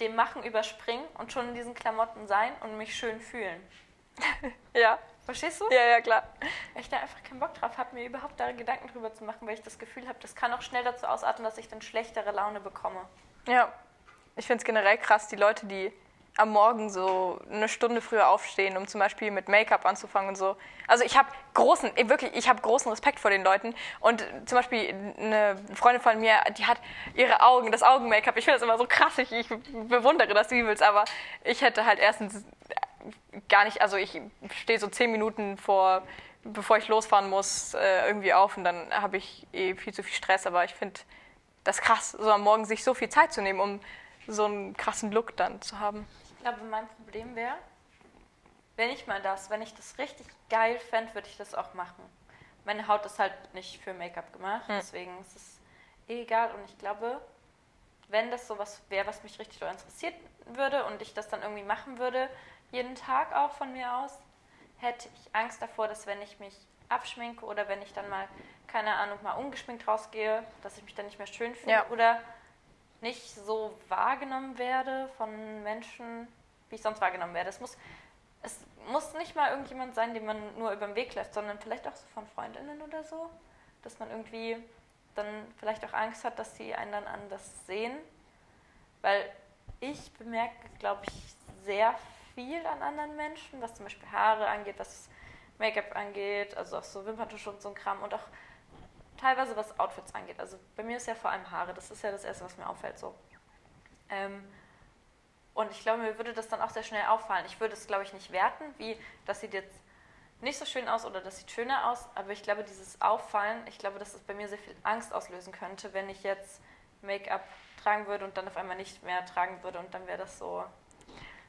dem Machen überspringen und schon in diesen Klamotten sein und mich schön fühlen. Ja, Verstehst du? ja, ja, klar. Weil ich da einfach keinen Bock drauf habe, mir überhaupt da Gedanken drüber zu machen, weil ich das Gefühl habe, das kann auch schnell dazu ausarten, dass ich dann schlechtere Laune bekomme. Ja, ich finde es generell krass, die Leute, die am Morgen so eine Stunde früher aufstehen, um zum Beispiel mit Make-up anzufangen und so. Also ich habe großen, eh, wirklich, ich habe großen Respekt vor den Leuten. Und zum Beispiel eine Freundin von mir, die hat ihre Augen, das Augen-Make-up. Ich finde das immer so krass, ich, ich bewundere das übelst, aber ich hätte halt erstens gar nicht, also ich stehe so zehn Minuten vor, bevor ich losfahren muss, äh, irgendwie auf und dann habe ich eh viel zu viel Stress. Aber ich finde das krass, so am Morgen sich so viel Zeit zu nehmen, um so einen krassen Look dann zu haben. Ich glaube, mein Problem wäre, wenn ich mal das, wenn ich das richtig geil fände, würde ich das auch machen. Meine Haut ist halt nicht für Make-up gemacht, Hm. deswegen ist es eh egal. Und ich glaube, wenn das sowas wäre, was mich richtig interessiert würde und ich das dann irgendwie machen würde, jeden Tag auch von mir aus, hätte ich Angst davor, dass wenn ich mich abschminke oder wenn ich dann mal, keine Ahnung, mal ungeschminkt rausgehe, dass ich mich dann nicht mehr schön fühle Ja. oder nicht so wahrgenommen werde von Menschen, wie ich sonst wahrgenommen werde. Es muss, es muss nicht mal irgendjemand sein, den man nur über den Weg läuft, sondern vielleicht auch so von Freundinnen oder so, dass man irgendwie dann vielleicht auch Angst hat, dass die einen dann anders sehen. Weil ich bemerke, glaube ich, sehr viel an anderen Menschen, was zum Beispiel Haare angeht, was Make-up angeht, also auch so Wimperntusche und so ein Kram und auch teilweise was Outfits angeht. Also bei mir ist ja vor allem Haare, das ist ja das Erste, was mir auffällt so. Ähm, und ich glaube, mir würde das dann auch sehr schnell auffallen. Ich würde es, glaube ich, nicht werten, wie das sieht jetzt nicht so schön aus oder das sieht schöner aus, aber ich glaube, dieses Auffallen, ich glaube, dass es bei mir sehr viel Angst auslösen könnte, wenn ich jetzt Make-up tragen würde und dann auf einmal nicht mehr tragen würde und dann wäre das so,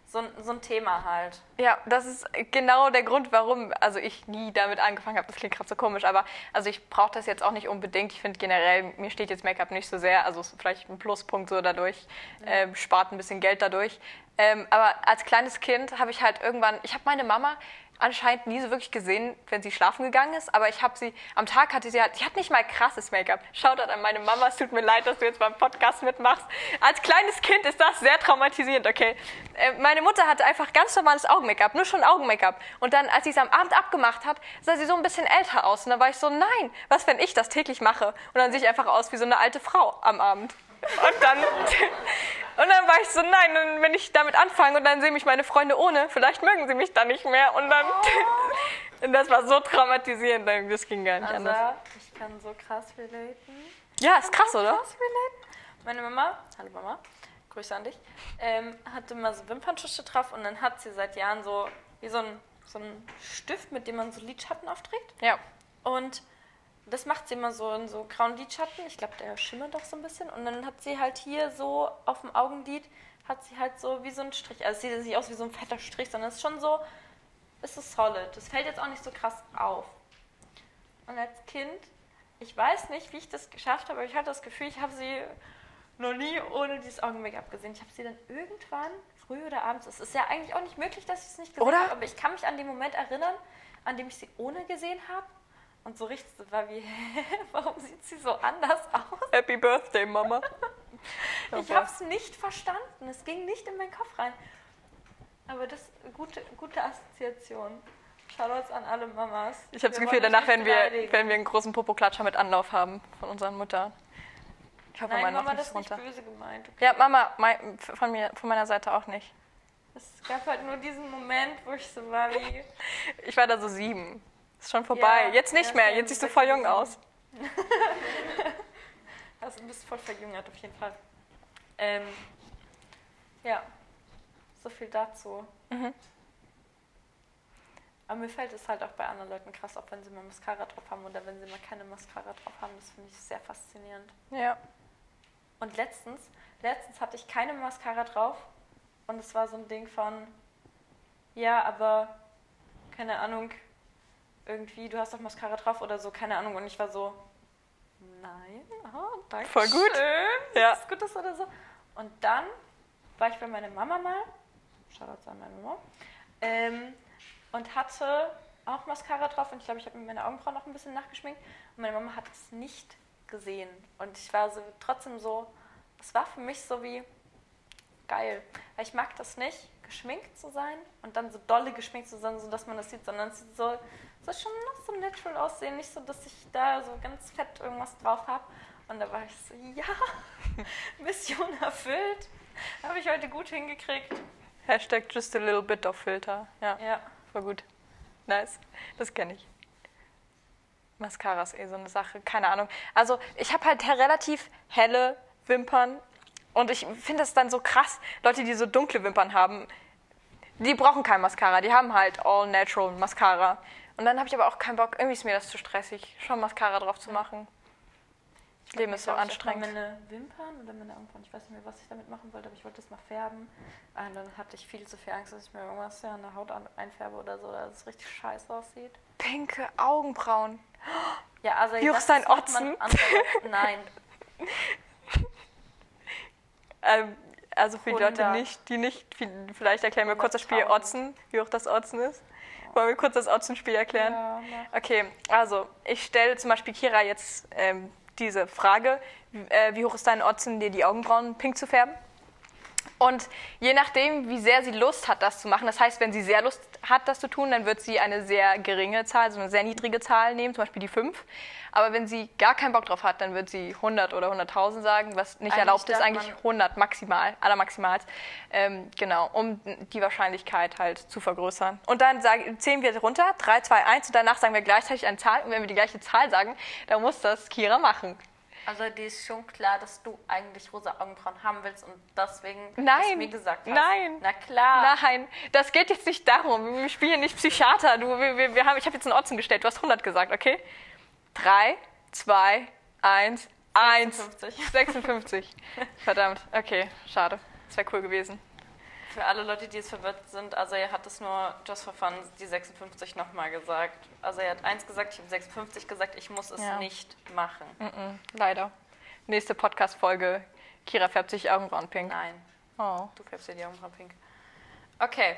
so, ein- so ein Thema halt. Ja, das ist genau der Grund, warum also ich nie damit angefangen habe. Das klingt gerade so komisch, aber also ich brauche das jetzt auch nicht unbedingt. Ich finde generell, mir steht jetzt Make-up nicht so sehr, also ist vielleicht ein Pluspunkt so dadurch, ähm, spart ein bisschen Geld dadurch. Ähm, aber als kleines Kind habe ich halt irgendwann, ich habe meine Mama anscheinend nie so wirklich gesehen, wenn sie schlafen gegangen ist, aber ich habe sie, am Tag hatte sie halt, die hat nicht mal krasses Make-up. Shoutout an meine Mama, es tut mir leid, dass du jetzt beim Podcast mitmachst. Als kleines Kind ist das sehr traumatisierend, okay? Äh, meine Mutter hatte einfach ganz normales Augen-Make-up, nur schon Augen-Make-up. Und dann, als sie es am Abend abgemacht hat, sah sie so ein bisschen älter aus. Und dann war ich so, nein, was, wenn ich das täglich mache? Und dann sehe ich einfach aus wie so eine alte Frau am Abend. Und dann, und dann war ich so, nein, und wenn ich damit anfange und dann sehen mich meine Freunde ohne, vielleicht mögen sie mich dann nicht mehr. Und dann, und das war so traumatisierend, das ging gar nicht Also, anders. ich kann so krass relaten. Ja, ist krass, oder? Krass relaten. Meine Mama, hallo Mama, Grüße an dich, ähm, hatte mal so Wimperntusche drauf und dann hat sie seit Jahren so wie so ein, so ein Stift, mit dem man so Lidschatten aufträgt. Ja. Und das macht sie immer so in so grauen Lidschatten. Ich glaube, der schimmert doch so ein bisschen. Und dann hat sie halt hier so auf dem Augenlid, hat sie halt so wie so ein Strich. Also es sieht nicht aus wie so ein fetter Strich, sondern es ist schon so, es ist solid. Das fällt jetzt auch nicht so krass auf. Und als Kind, ich weiß nicht, wie ich das geschafft habe, aber ich hatte das Gefühl, ich habe sie noch nie ohne dieses Augen-Make-up gesehen. Ich habe sie dann irgendwann, früh oder abends, es ist ja eigentlich auch nicht möglich, dass ich es nicht gesehen Oder? habe, aber ich kann mich an den Moment erinnern, an dem ich sie ohne gesehen habe. Und so richtig so war wie, hä, warum sieht sie so anders aus? Happy Birthday, Mama. Ich habe es nicht verstanden. Es ging nicht in meinen Kopf rein. Aber das ist eine gute, gute Assoziation. Shoutouts an alle Mamas. Ich habe das Gefühl, danach werden wir, werden wir einen großen Popoklatscher mit Anlauf haben von unseren Müttern. Ich hoffe, Nein, Mama, noch das nicht ist nicht runter. böse gemeint. Okay? Ja, Mama, mein, von, mir, von meiner Seite auch nicht. Es gab halt nur diesen Moment, wo ich so war wie. Ich war da so sieben. Ist schon vorbei. Ja, jetzt nicht mehr. Jetzt siehst du voll jung aus. Also du bist voll verjüngert auf jeden Fall. Ähm, ja, so viel dazu. Aber mir fällt es halt auch bei anderen Leuten krass auf, wenn sie mal Mascara drauf haben oder wenn sie mal keine Mascara drauf haben. Das finde ich sehr faszinierend. Ja. Und letztens, letztens hatte ich keine Mascara drauf und es war so ein Ding von, ja, aber keine Ahnung, irgendwie, du hast doch Mascara drauf oder so, keine Ahnung. Und ich war so, nein, oh, danke. Voll gut. Ja. Ja. Das gut ist oder so. Und dann war ich bei meiner Mama mal, Shoutouts an meine Mama, ähm, und hatte auch Mascara drauf und ich glaube, ich habe mir meine Augenbrauen noch ein bisschen nachgeschminkt und meine Mama hat es nicht gesehen. Und ich war so trotzdem so, es war für mich so wie geil. Weil ich mag das nicht, geschminkt zu sein und dann so dolle geschminkt zu sein, so dass man das sieht, sondern es sieht so, soll schon noch so natural aussehen, nicht so, dass ich da so ganz fett irgendwas drauf habe. Und da war ich so, ja, Mission erfüllt. Habe ich heute gut hingekriegt. Hashtag just a little bit of Filter. Ja, Ja. voll gut. Nice. Das kenne ich. Mascara ist eh so eine Sache. Keine Ahnung. Also, ich habe halt relativ helle Wimpern. Und ich finde das dann so krass. Leute, die so dunkle Wimpern haben, die brauchen kein Mascara. Die haben halt all natural Mascara. Und dann habe ich aber auch keinen Bock. Irgendwie ist mir das zu stressig, schon Mascara drauf zu machen. Das Leben ist so Ich glaub, ich anstrengend. Meine Wimpern oder meine Augenbrauen, ich weiß nicht mehr, was ich damit machen wollte, aber ich wollte das mal färben. Und dann hatte ich viel zu viel Angst, dass ich mir irgendwas an der Haut einfärbe oder so, dass es richtig scheiße aussieht. Pinke Augenbrauen. Ja, also macht man Otzen? Nein, Ähm, also für die Leute 100. nicht, die nicht, vielleicht erklären wir kurz das Spiel 100.000. Otzen, wie hoch das Otzen ist. Wollen wir kurz das Otzenspiel erklären? Ja, mach. Okay, also ich stelle zum Beispiel Kira jetzt ähm, diese Frage, äh, wie hoch ist dein Otzen, dir die Augenbrauen pink zu färben? Und je nachdem, wie sehr sie Lust hat, das zu machen, das heißt, wenn sie sehr Lust hat, das zu tun, dann wird sie eine sehr geringe Zahl, so eine sehr niedrige Zahl nehmen, zum Beispiel die 5. Aber wenn sie gar keinen Bock drauf hat, dann wird sie 100 oder 100.000 sagen, was nicht Eigentlich erlaubt ist, eigentlich man- 100 maximal, allermaximal. Ähm, genau, um die Wahrscheinlichkeit halt zu vergrößern. Und dann sagen, zählen wir runter, 3, 2, 1 und danach sagen wir gleichzeitig eine Zahl. Und wenn wir die gleiche Zahl sagen, dann muss das Kira machen. Also dir ist schon klar, dass du eigentlich rosa Augenbrauen haben willst und deswegen Nein, mir gesagt hast. nein. Na klar. Nein, das geht jetzt nicht darum. Wir spielen nicht Psychiater. Du, wir, wir, wir haben, ich habe jetzt einen Otzen gestellt. Du hast 100 gesagt, okay? 3, 2, 1, 1. 56. 56. Verdammt. Okay, schade. Das wäre cool gewesen. Für alle Leute, die jetzt verwirrt sind, also er hat es nur just for fun, die 56 nochmal gesagt. Also er hat eins gesagt, ich habe 56 gesagt, ich muss es Ja. nicht machen. Mhm, leider. Nächste Podcast-Folge. Kira färbt sich Augenbrauen pink. Nein, Oh. du färbst dir die Augenbrauen pink. Okay.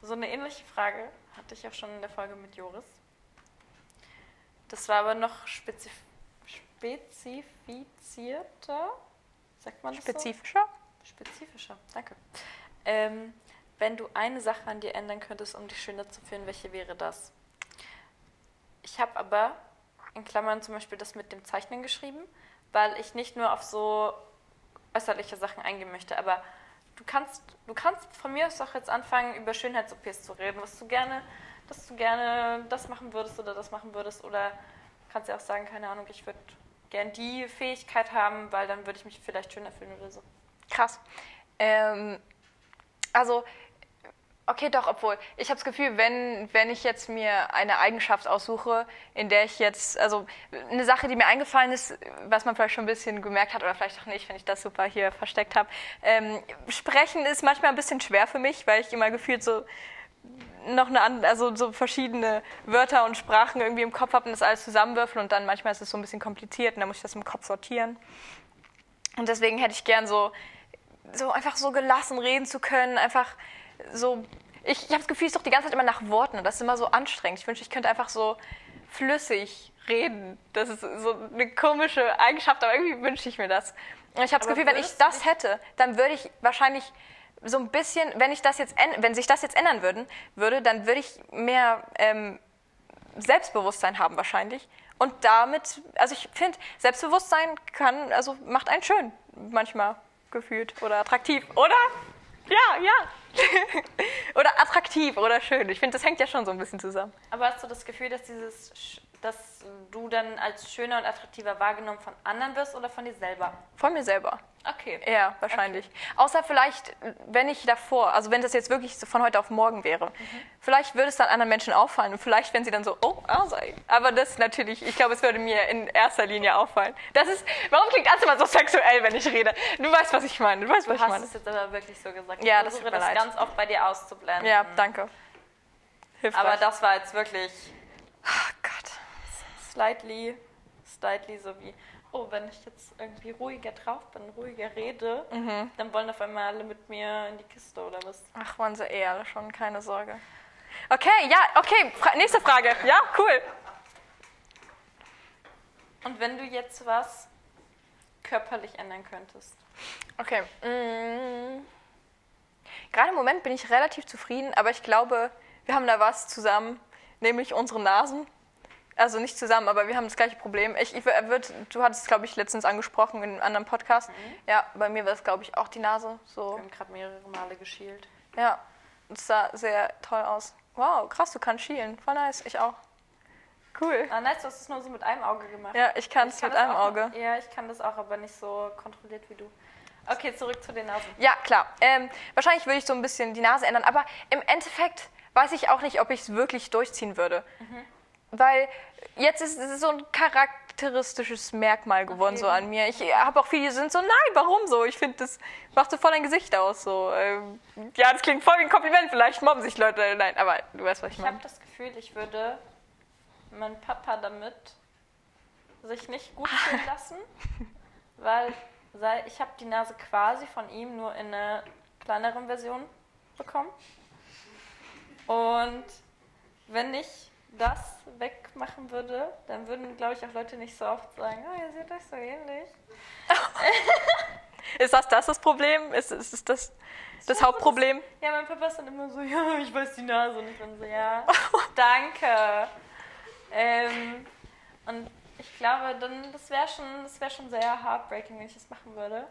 So eine ähnliche Frage hatte ich auch schon in der Folge mit Joris. Das war aber noch spezif spezifizierter. Sagt man das so? Spezifischer? Danke. Ähm, wenn du eine Sache an dir ändern könntest, um dich schöner zu fühlen, welche wäre das? Ich habe aber in Klammern zum Beispiel das mit dem Zeichnen geschrieben, weil ich nicht nur auf so äußerliche Sachen eingehen möchte, aber du kannst, du kannst von mir aus auch jetzt anfangen, über Schönheits-OPs zu reden, was du gerne, dass du gerne das machen würdest oder das machen würdest oder kannst ja auch sagen, keine Ahnung, ich würde gern die Fähigkeit haben, weil dann würde ich mich vielleicht schöner fühlen oder so. Krass. Ähm, also, okay, doch, obwohl, ich habe das Gefühl, wenn, wenn ich jetzt mir eine Eigenschaft aussuche, in der ich jetzt, also eine Sache, die mir eingefallen ist, was man vielleicht schon ein bisschen gemerkt hat oder vielleicht auch nicht, wenn ich das super hier versteckt habe, ähm, sprechen ist manchmal ein bisschen schwer für mich, weil ich immer gefühlt so noch eine also so verschiedene Wörter und Sprachen irgendwie im Kopf habe und das alles zusammenwürfeln und dann manchmal ist es so ein bisschen kompliziert und dann muss ich das im Kopf sortieren. Und deswegen hätte ich gern so, so einfach so gelassen reden zu können, einfach so. Ich, ich habe das Gefühl, ich suche die ganze Zeit immer nach Worten und das ist immer so anstrengend. Ich wünsche, ich könnte einfach so flüssig reden. Das ist so eine komische Eigenschaft, aber irgendwie wünsche ich mir das. Und ich habe das Gefühl, wenn ich das hätte, dann würde ich wahrscheinlich so ein bisschen, wenn ich das jetzt, wenn sich das jetzt ändern würden, würde, dann würde ich mehr ähm, Selbstbewusstsein haben wahrscheinlich. Und damit, also ich finde, Selbstbewusstsein kann, also macht einen schön, manchmal gefühlt oder attraktiv, oder? Ja, ja. oder attraktiv oder schön. Ich finde, das hängt ja schon so ein bisschen zusammen. Aber hast du das Gefühl, dass dieses, dass du dann als schöner und attraktiver wahrgenommen von anderen wirst oder von dir selber? Von mir selber. Okay. Ja, wahrscheinlich. Außer vielleicht, wenn ich davor, also wenn das jetzt wirklich so von heute auf morgen wäre, vielleicht würde es dann anderen Menschen auffallen und vielleicht, wenn sie dann so, oh, Asai. Aber das natürlich, ich glaube, es würde mir in erster Linie auffallen. Das ist, warum klingt das immer so sexuell, wenn ich rede? Du weißt, was ich meine. Du weißt, was Du ich hast meine. es jetzt aber wirklich so gesagt. Ja, ich das versuche das leid. ganz oft bei dir auszublenden. Ja, danke. Hilfreich. Aber das war jetzt wirklich oh Gott. Slightly, slightly so wie, oh, wenn ich jetzt irgendwie ruhiger drauf bin, ruhiger rede, Mhm. dann wollen auf einmal alle mit mir in die Kiste oder was? Ach, waren sie eh alle schon, keine Sorge. Okay, ja, okay, Fra nächste Frage. Ja, cool. Und wenn du jetzt was körperlich ändern könntest? Okay. mm. Gerade im Moment bin ich relativ zufrieden, aber ich glaube, wir haben da was zusammen, nämlich unsere Nasen. Also nicht zusammen, aber wir haben das gleiche Problem. Ich, ich würd, du hattest es, glaube ich, letztens angesprochen in einem anderen Podcast. Ja, bei mir war es, glaube ich, auch die Nase. So, Wir haben gerade mehrere Male geschielt. ja, es sah sehr toll aus. Wow, krass, du kannst schielen. Voll nice, ich auch. Cool. Ah, nice, du hast es nur so mit einem Auge gemacht. Ja, ich kann es Ich mit einem auch, Auge. Ja, ich kann das auch, aber nicht so kontrolliert wie du. Okay, zurück zu den Nasen. Ja, klar. Ähm, wahrscheinlich würde ich so ein bisschen die Nase ändern, aber im Endeffekt weiß ich auch nicht, ob ich es wirklich durchziehen würde. Weil jetzt ist es so ein charakteristisches Merkmal geworden so an mir. Ich habe auch viele, die sind so, nein, warum so? Ich finde, das macht so voll dein Gesicht aus. So. Ähm, ja, das klingt voll wie ein Kompliment, vielleicht mobben sich Leute. Nein, aber du weißt, was ich Ich habe meine. das Gefühl, ich würde meinen Papa damit sich nicht gut fühlen lassen, weil ich habe die Nase quasi von ihm nur in einer kleineren Version bekommen. Und wenn ich das wegmachen würde, dann würden, glaube ich, auch Leute nicht so oft sagen, oh, ihr seht euch so ähnlich. Ist das das, das Problem? Ist, ist, ist das das Hauptproblem? Ja, mein Papa ist dann immer so, ja, ich weiß die Nase. Und ich bin so, ja, danke. Ähm, und ich glaube, dann, das wäre schon, das wär schon sehr heartbreaking, wenn ich das machen würde.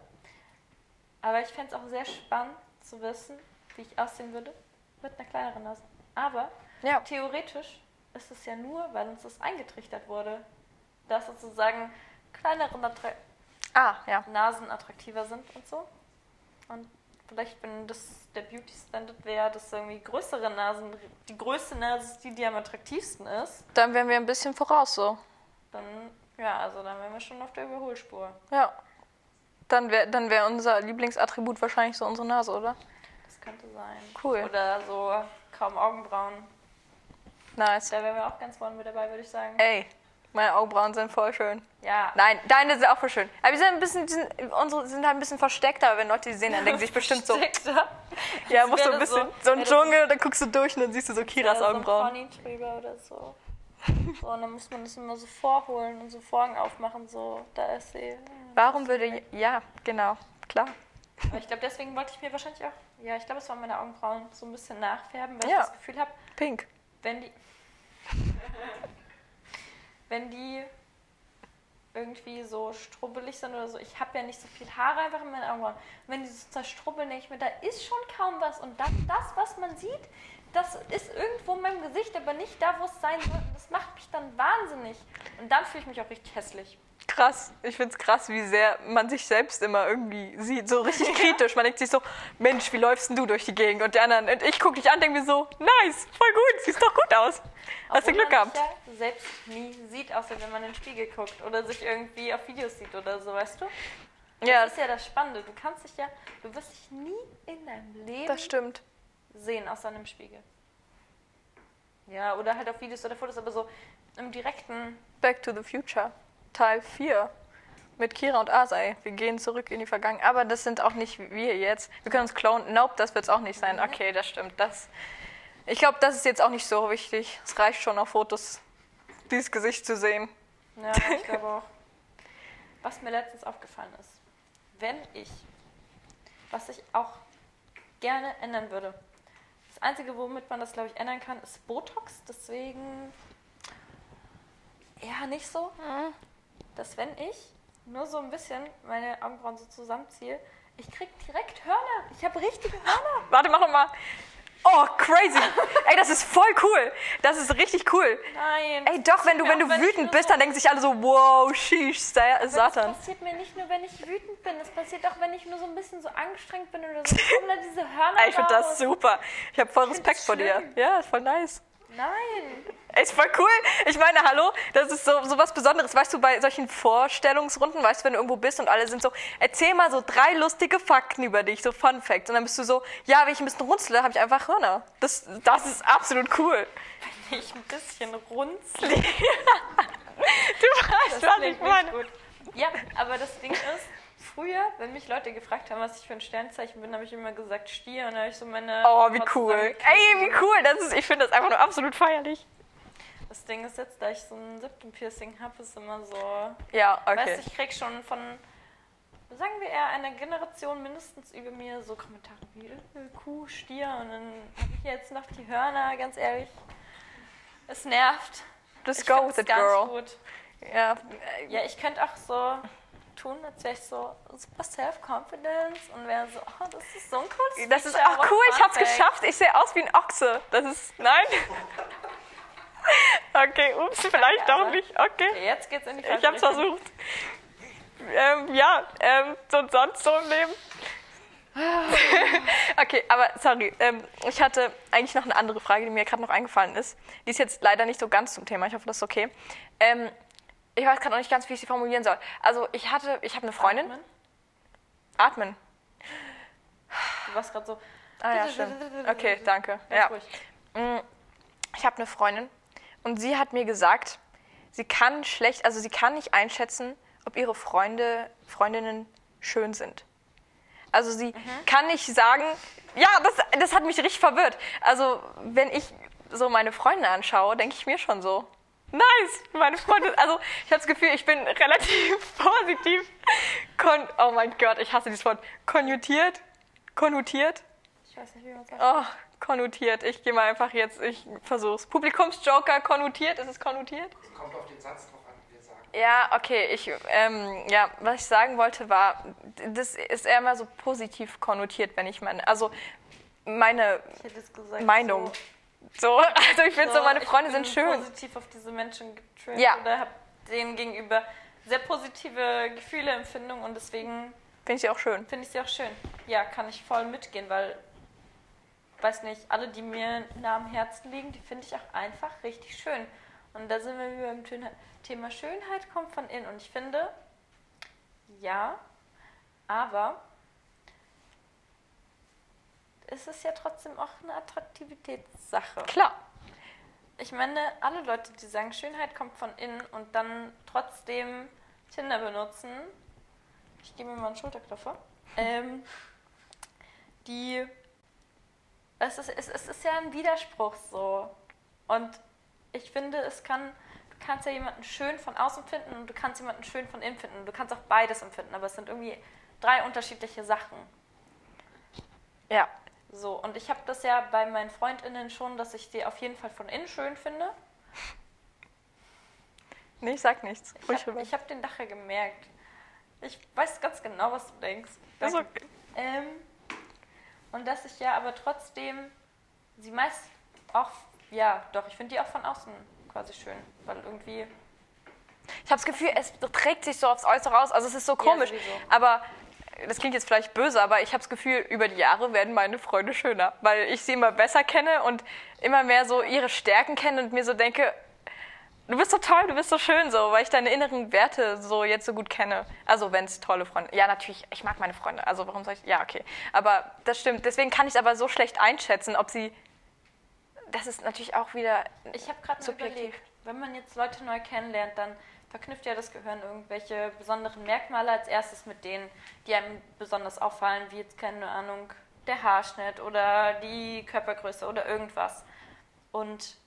Aber ich fände es auch sehr spannend zu wissen, wie ich aussehen würde mit einer kleineren Nase. Aber Ja. theoretisch ist es ja nur, weil uns das eingetrichtert wurde, dass sozusagen kleinere Attra Ah, ja. Nasen attraktiver sind und so. Und vielleicht, wenn das der Beauty Standard wäre, dass irgendwie größere Nasen, die größte Nase ist die, die am attraktivsten ist, Dann wären wir ein bisschen voraus so. dann, ja, also dann wären wir schon auf der Überholspur. Ja. Dann wäre dann wär unser Lieblingsattribut wahrscheinlich so unsere Nase, oder? Das könnte sein. Cool. Oder so kaum Augenbrauen. Nice. Da wären wir auch ganz vorne mit dabei, würde ich sagen. Ey, meine Augenbrauen sind voll schön. Ja. Nein, deine sind auch voll schön. Aber wir sind ein bisschen, die sind, unsere sind halt ein bisschen versteckter, wenn Leute die sehen, dann denken sie sich bestimmt so. Versteckter. Ja, musst du ein bisschen, so- so, ein Dschungel, dann guckst du durch und dann siehst du so Kiras Augenbrauen. So drüber oder so. so. Und dann muss man das immer so vorholen und so Vorhang aufmachen, so, da ist sie. Warum würde, ja, genau, klar. Aber ich glaube, deswegen wollte ich mir wahrscheinlich auch, ja, ich glaube, es waren meine Augenbrauen so ein bisschen nachfärben, weil Ja. ich das Gefühl habe, Pink. Wenn die. wenn die irgendwie so strubbelig sind oder so, ich habe ja nicht so viel Haare einfach in meinen. Und wenn die so zerstrubbeln, denke ich mir, da ist schon kaum was. Und dann das, was man sieht, das ist irgendwo in meinem Gesicht, aber nicht da, wo es sein soll. Das macht mich dann wahnsinnig. Und dann fühle ich mich auch richtig hässlich. Krass. Ich find's krass, wie sehr man sich selbst immer irgendwie sieht. So richtig kritisch. Man denkt sich so, Mensch, wie läufst denn du durch die Gegend? Und die anderen, und ich gucke dich an, denke mir so, nice, voll gut, siehst doch gut aus. Hast du Glück man gehabt. sich ja selbst nie sieht, außer wenn man in den Spiegel guckt oder sich irgendwie auf Videos sieht oder so, weißt du? Ja, Das ist ja das Spannende. Du kannst dich ja, du wirst dich nie in deinem Leben das stimmt. sehen aus einem Spiegel. Ja, oder halt auf Videos oder Fotos, aber so im direkten. Back to the Future, Teil 4. Mit Kira und Asai. Wir gehen zurück in die Vergangenheit. Aber das sind auch nicht wir jetzt. Wir können uns klonen. Nope, das wird es auch nicht sein. Okay, das stimmt. Das, ich glaube, das ist jetzt auch nicht so wichtig. Es reicht schon auf Fotos, dieses Gesicht zu sehen. Ja, ich glaube auch. Was mir letztens aufgefallen ist, wenn ich, was ich auch gerne ändern würde. Das Einzige, womit man das, glaube ich, ändern kann, ist Botox. Deswegen eher nicht so, dass wenn ich nur so ein bisschen meine Augenbrauen so zusammenziehe, ich krieg direkt Hörner. Ich habe richtige Hörner. Warte, mach noch mal. Oh, crazy. Ey, das ist voll cool. Das ist richtig cool. Nein. Ey, doch, wenn du, wenn du wenn ich wütend bist, dann denken sich alle so, wow, sheesh, Sa- Satan. Das passiert mir nicht nur, wenn ich wütend bin. Das passiert auch, wenn ich nur so ein bisschen so angestrengt bin oder so. Da diese Hörner Ey, ich finde das super. Ich habe voll find Respekt vor dir. Ja, voll nice. Nein. Ist voll cool. Ich meine, hallo, das ist so, so was Besonderes. Weißt du, bei solchen Vorstellungsrunden, weißt du, wenn du irgendwo bist und alle sind so, erzähl mal so drei lustige Fakten über dich, so Fun Facts. Und dann bist du so, ja, wenn ich ein bisschen runzle, habe ich einfach Hörner. Das, das ist absolut cool. Wenn ich ein bisschen runzle. Du weißt, Das was ich meine. Ja, aber das Ding ist, früher, wenn mich Leute gefragt haben, was ich für ein Sternzeichen bin, habe ich immer gesagt Stier und dann habe ich so meine. Oh, wie cool. Ey, wie cool. Das ist, ich finde das einfach nur absolut feierlich. Das Ding ist jetzt, da ich so ein Septum-Piercing habe, ist immer so. Ja, okay. Weißt ich krieg schon von, sagen wir eher, einer Generation mindestens über mir so Kommentare wie äh, Kuh, Stier und dann habe ich jetzt noch die Hörner, ganz ehrlich. Es nervt. Just Ich go with it, girl. Gut. Ja, Ja, ich könnte auch so tun, als wäre ich so super Self-Confidence und wäre so, oh, das ist so ein cooles das ist auch cool. Ich hab's geschafft. Ich sehe aus wie ein Ochse. Das ist, nein. Okay, ups, vielleicht aber- doch nicht. Okay. Jetzt geht's in die Ich hab's versucht. Ähm, ja, ähm, so sonst so im Leben. Okay, aber sorry, ähm, ich hatte eigentlich noch eine andere Frage, die mir gerade noch eingefallen ist. Die ist jetzt leider nicht so ganz zum Thema, ich hoffe, das ist okay. Ähm, ich weiß gerade noch nicht ganz, wie ich sie formulieren soll. Also ich hatte, ich habe eine Freundin. Atmen. Atmen. Du warst gerade so. Ah ja, stimmt. Okay, danke. Ganz Ja. ruhig. Ich habe eine Freundin und sie hat mir gesagt, sie kann schlecht, also sie kann nicht einschätzen, ob ihre Freunde, Freundinnen schön sind. Also sie kann nicht sagen, ja, das, das hat mich richtig verwirrt. Also wenn ich so meine Freunde anschaue, denke ich mir schon so, nice, meine Freundin. Also ich habe das Gefühl, ich bin relativ positiv. Kon oh mein Gott, ich hasse dieses Wort. Konnotiert? Konnotiert? Ich weiß nicht, wie man sagt. Oh, konnotiert. Ich gehe mal einfach jetzt, ich versuch's. Publikumsjoker konnotiert, ist es konnotiert? Kommt auf den Satz drauf an, wie wir sagen. Ja, okay. Ich, ähm, ja, was ich sagen wollte war, das ist eher mal so positiv konnotiert, wenn ich meine, also meine Ich hätte es gesagt. Meinung. So, So, also ich finde so, meine ich Freunde bin sind schön. positiv auf diese Menschen getrimmt Ja. oder habe denen gegenüber sehr positive Gefühle, Empfindungen und deswegen Finde ich sie auch schön. finde ich sie auch schön. Ja, kann ich voll mitgehen, weil, weiß nicht, alle, die mir nah am Herzen liegen, die finde ich auch einfach richtig schön. Und da sind wir wieder beim Thema Schönheit kommt von innen. Und ich finde, ja, aber es ist ja trotzdem auch eine Attraktivitätssache. Klar. Ich meine, alle Leute, die sagen, Schönheit kommt von innen und dann trotzdem Tinder benutzen, ich gebe mir mal einen Schulterklopfer, ähm, die, es ist, es, es ist ja ein Widerspruch so. Und ich finde, es kann, du kannst ja jemanden schön von außen finden und du kannst jemanden schön von innen finden. Du kannst auch beides empfinden, aber es sind irgendwie drei unterschiedliche Sachen. Ja. So, und ich habe das ja bei meinen FreundInnen schon, dass ich sie auf jeden Fall von innen schön finde. Nee, ich sag nichts. Ich habe hab den Dacher gemerkt. Ich weiß ganz genau, was du denkst. Ist Danke. okay. Ähm, und dass ich ja aber trotzdem sie meist auch, ja, doch, ich finde die auch von außen quasi schön, weil irgendwie, Ich habe das Gefühl, es trägt sich so aufs Äußere aus. Also es ist so komisch. sowieso. aber das klingt jetzt vielleicht böse, aber ich habe das Gefühl, über die Jahre werden meine Freunde schöner, weil ich sie immer besser kenne und immer mehr so ihre Stärken kenne und mir so denke, du bist so toll, du bist so schön so, weil ich deine inneren Werte so jetzt so gut kenne. Also wenn es tolle Freunde. Ja, natürlich, ich mag meine Freunde. Also warum soll ich? Ja, okay. Aber das stimmt. Deswegen kann ich es aber so schlecht einschätzen, ob sie. Das ist natürlich auch wieder. ich habe gerade Subjektiv. überlegt, wenn man jetzt Leute neu kennenlernt, dann verknüpft ja das Gehirn irgendwelche besonderen Merkmale als erstes mit denen, die einem besonders auffallen, wie jetzt, keine Ahnung, der Haarschnitt oder die Körpergröße oder irgendwas. Und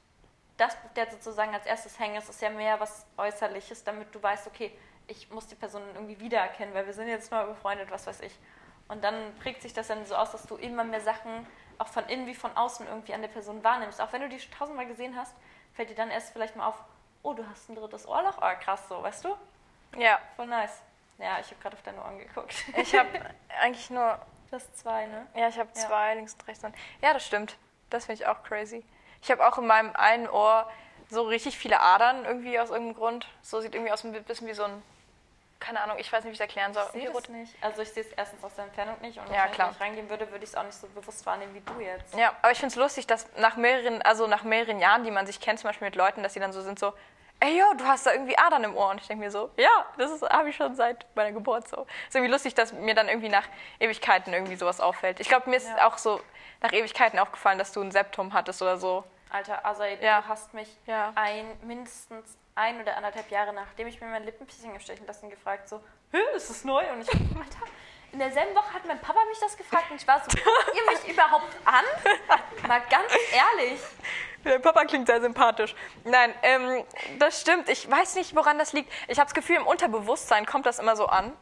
das bleibt ja sozusagen als erstes hängen. Es ist ja mehr was Äußerliches, damit du weißt, okay, ich muss die Person irgendwie wiedererkennen, weil wir sind jetzt neu befreundet, was weiß ich. Und dann prägt sich das dann so aus, dass du immer mehr Sachen auch von innen wie von außen irgendwie an der Person wahrnimmst. Auch wenn du die tausendmal gesehen hast, fällt dir dann erst vielleicht mal auf, oh, du hast ein drittes Ohrloch, oh krass, so, weißt du? Ja. Voll nice. Ja, ich habe gerade auf deine Ohren geguckt. Ich habe eigentlich nur. Das zwei, ne? Ja, ich habe Ja. zwei links und rechts. Ja, das stimmt. Das finde ich auch crazy. Ich habe auch in meinem einen Ohr so richtig viele Adern irgendwie aus irgendeinem Grund. So sieht irgendwie aus ein bisschen wie so ein, keine Ahnung, ich weiß nicht, wie ich es erklären soll. Ich sehe das nicht. Also ich sehe es erstens aus der Entfernung nicht und Ja, wenn klar. ich reingehen würde, würde ich es auch nicht so bewusst wahrnehmen wie du jetzt. Ja, aber ich finde es lustig, dass nach mehreren, also nach mehreren Jahren, die man sich kennt, zum Beispiel mit Leuten, dass die dann so sind so, ey yo, du hast da irgendwie Adern im Ohr. Und ich denke mir so, ja, das habe ich schon seit meiner Geburt so. Ist irgendwie lustig, dass mir dann irgendwie nach Ewigkeiten irgendwie sowas auffällt. Ich glaube, mir ist Ja. auch so nach Ewigkeiten aufgefallen, dass du ein Septum hattest oder so. Alter, Asai, Ja. du hast mich Ja. ein, mindestens ein oder anderthalb Jahre, nachdem ich mir mein Lippenpiercing stechen lassen, gefragt, so, Hä, ist das neu? Und ich, Alter, in derselben Woche hat mein Papa mich das gefragt und ich war so, ihr mich überhaupt an? Mal ganz ehrlich. Dein Papa klingt sehr sympathisch. Nein, ähm, das stimmt. Ich weiß nicht, woran das liegt. Ich habe das Gefühl, im Unterbewusstsein kommt das immer so an.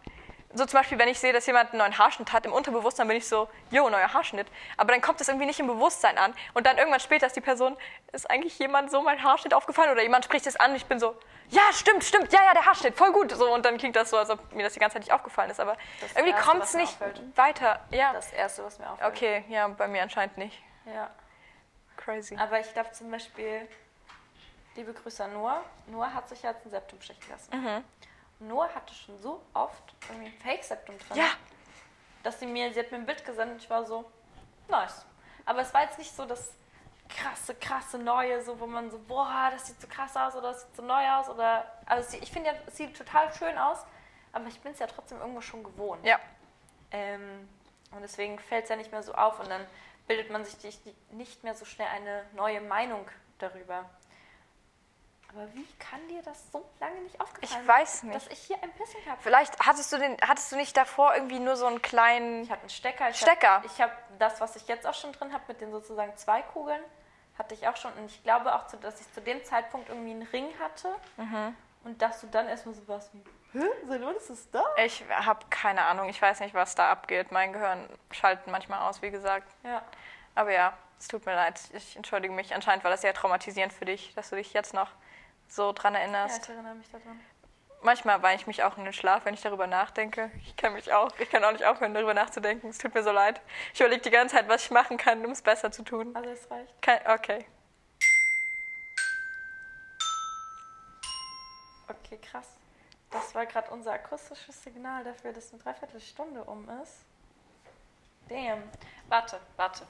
So zum Beispiel, wenn ich sehe, dass jemand einen neuen Haarschnitt hat, im Unterbewusstsein bin ich so, jo, neuer Haarschnitt. Aber dann kommt es irgendwie nicht im Bewusstsein an. Und dann irgendwann später ist die Person, ist eigentlich jemand so mein Haarschnitt aufgefallen? Oder jemand spricht es an und ich bin so, ja, stimmt, stimmt, ja, ja, der Haarschnitt, voll gut. So, und dann klingt das so, als ob mir das die ganze Zeit nicht aufgefallen ist. Aber Das irgendwie kommt es nicht auffällt. weiter. Ja, Das Erste, was mir auffällt. okay, ja, bei mir anscheinend nicht. Ja. Crazy. Aber ich glaube zum Beispiel, liebe Grüße an Noah. Noah hat sich jetzt ein Septum stechen lassen. Mhm. Noah hatte schon so oft irgendwie ein Fake-Septum drin, Ja, dass sie mir, sie hat mir ein Bild gesendet und ich war so, nice. Aber es war jetzt nicht so das krasse, krasse Neue, so wo man so, boah, das sieht so krass aus oder das sieht so neu aus oder, also ich finde ja, es sieht total schön aus, aber ich bin es ja trotzdem irgendwo schon gewohnt. ja. Ähm, und deswegen fällt es ja nicht mehr so auf und dann bildet man sich die- die- nicht mehr so schnell eine neue Meinung darüber. Aber wie kann dir das so lange nicht aufgefallen Ich weiß nicht. dass ich hier ein Piercing habe? Vielleicht hattest du, den, hattest du nicht davor irgendwie nur so einen kleinen. Ich hatte einen Stecker. Ich Stecker. Hab, ich habe das, was ich jetzt auch schon drin habe, mit den sozusagen zwei Kugeln, hatte ich auch schon. Und ich glaube auch, dass ich zu dem Zeitpunkt irgendwie einen Ring hatte. Mhm. Und dass du dann erstmal so warst wie, hä, seit wann ist das da? Ich habe keine Ahnung. Ich weiß nicht, was da abgeht. Mein Gehirn schaltet manchmal aus, wie gesagt. Ja. Aber ja, es tut mir leid. Ich entschuldige mich. Anscheinend war das sehr traumatisierend für dich, dass du dich jetzt noch so dran ja, erinnerst. ich erinnere mich daran. Manchmal weine ich mich auch in den Schlaf, wenn ich darüber nachdenke. Ich kann mich auch, ich kann auch nicht aufhören, darüber nachzudenken. Es tut mir so leid. Ich überlege die ganze Zeit, was ich machen kann, um es besser zu tun. Also es reicht. Kein, okay. Okay, krass. Das war gerade unser akustisches Signal dafür, dass eine Dreiviertelstunde um ist. Damn. Warte, warte.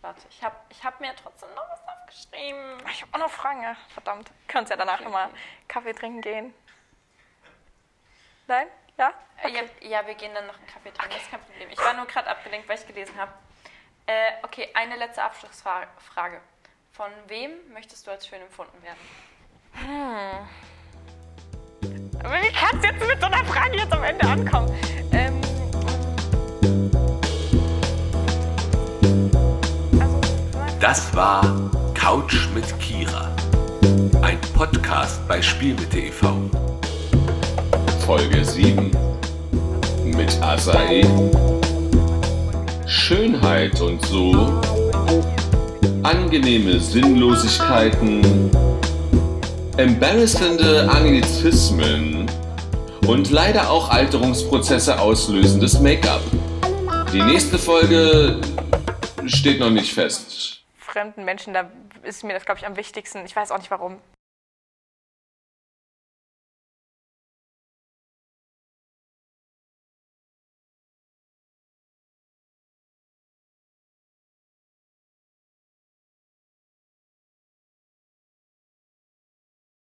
Warte, ich habe ich hab mir trotzdem noch was aufgeschrieben. Ich habe auch noch Fragen. Verdammt. Können uns ja danach Okay, nochmal okay. Kaffee trinken gehen. Nein? Ja? Äh, Ja, ja, wir gehen dann noch einen Kaffee trinken, das ist kein Problem. Ich war nur gerade abgelenkt, weil ich gelesen habe. Äh, okay, eine letzte Abschlussfrage. Frage. Von wem möchtest du als schön empfunden werden? Aber wie kannst du jetzt mit so einer Frage jetzt am Ende ankommen? Ähm, also, Das war Couch mit Kira. Ein Podcast bei Spielmitte e.V. Folge 7 mit Asae. Schönheit und so. Angenehme Sinnlosigkeiten. Embarrassende Anglizismen. Und leider auch Alterungsprozesse auslösendes Make-up. Die nächste Folge steht noch nicht fest. fremden Menschen, da ist mir das, glaube ich, am wichtigsten. Ich weiß auch nicht warum.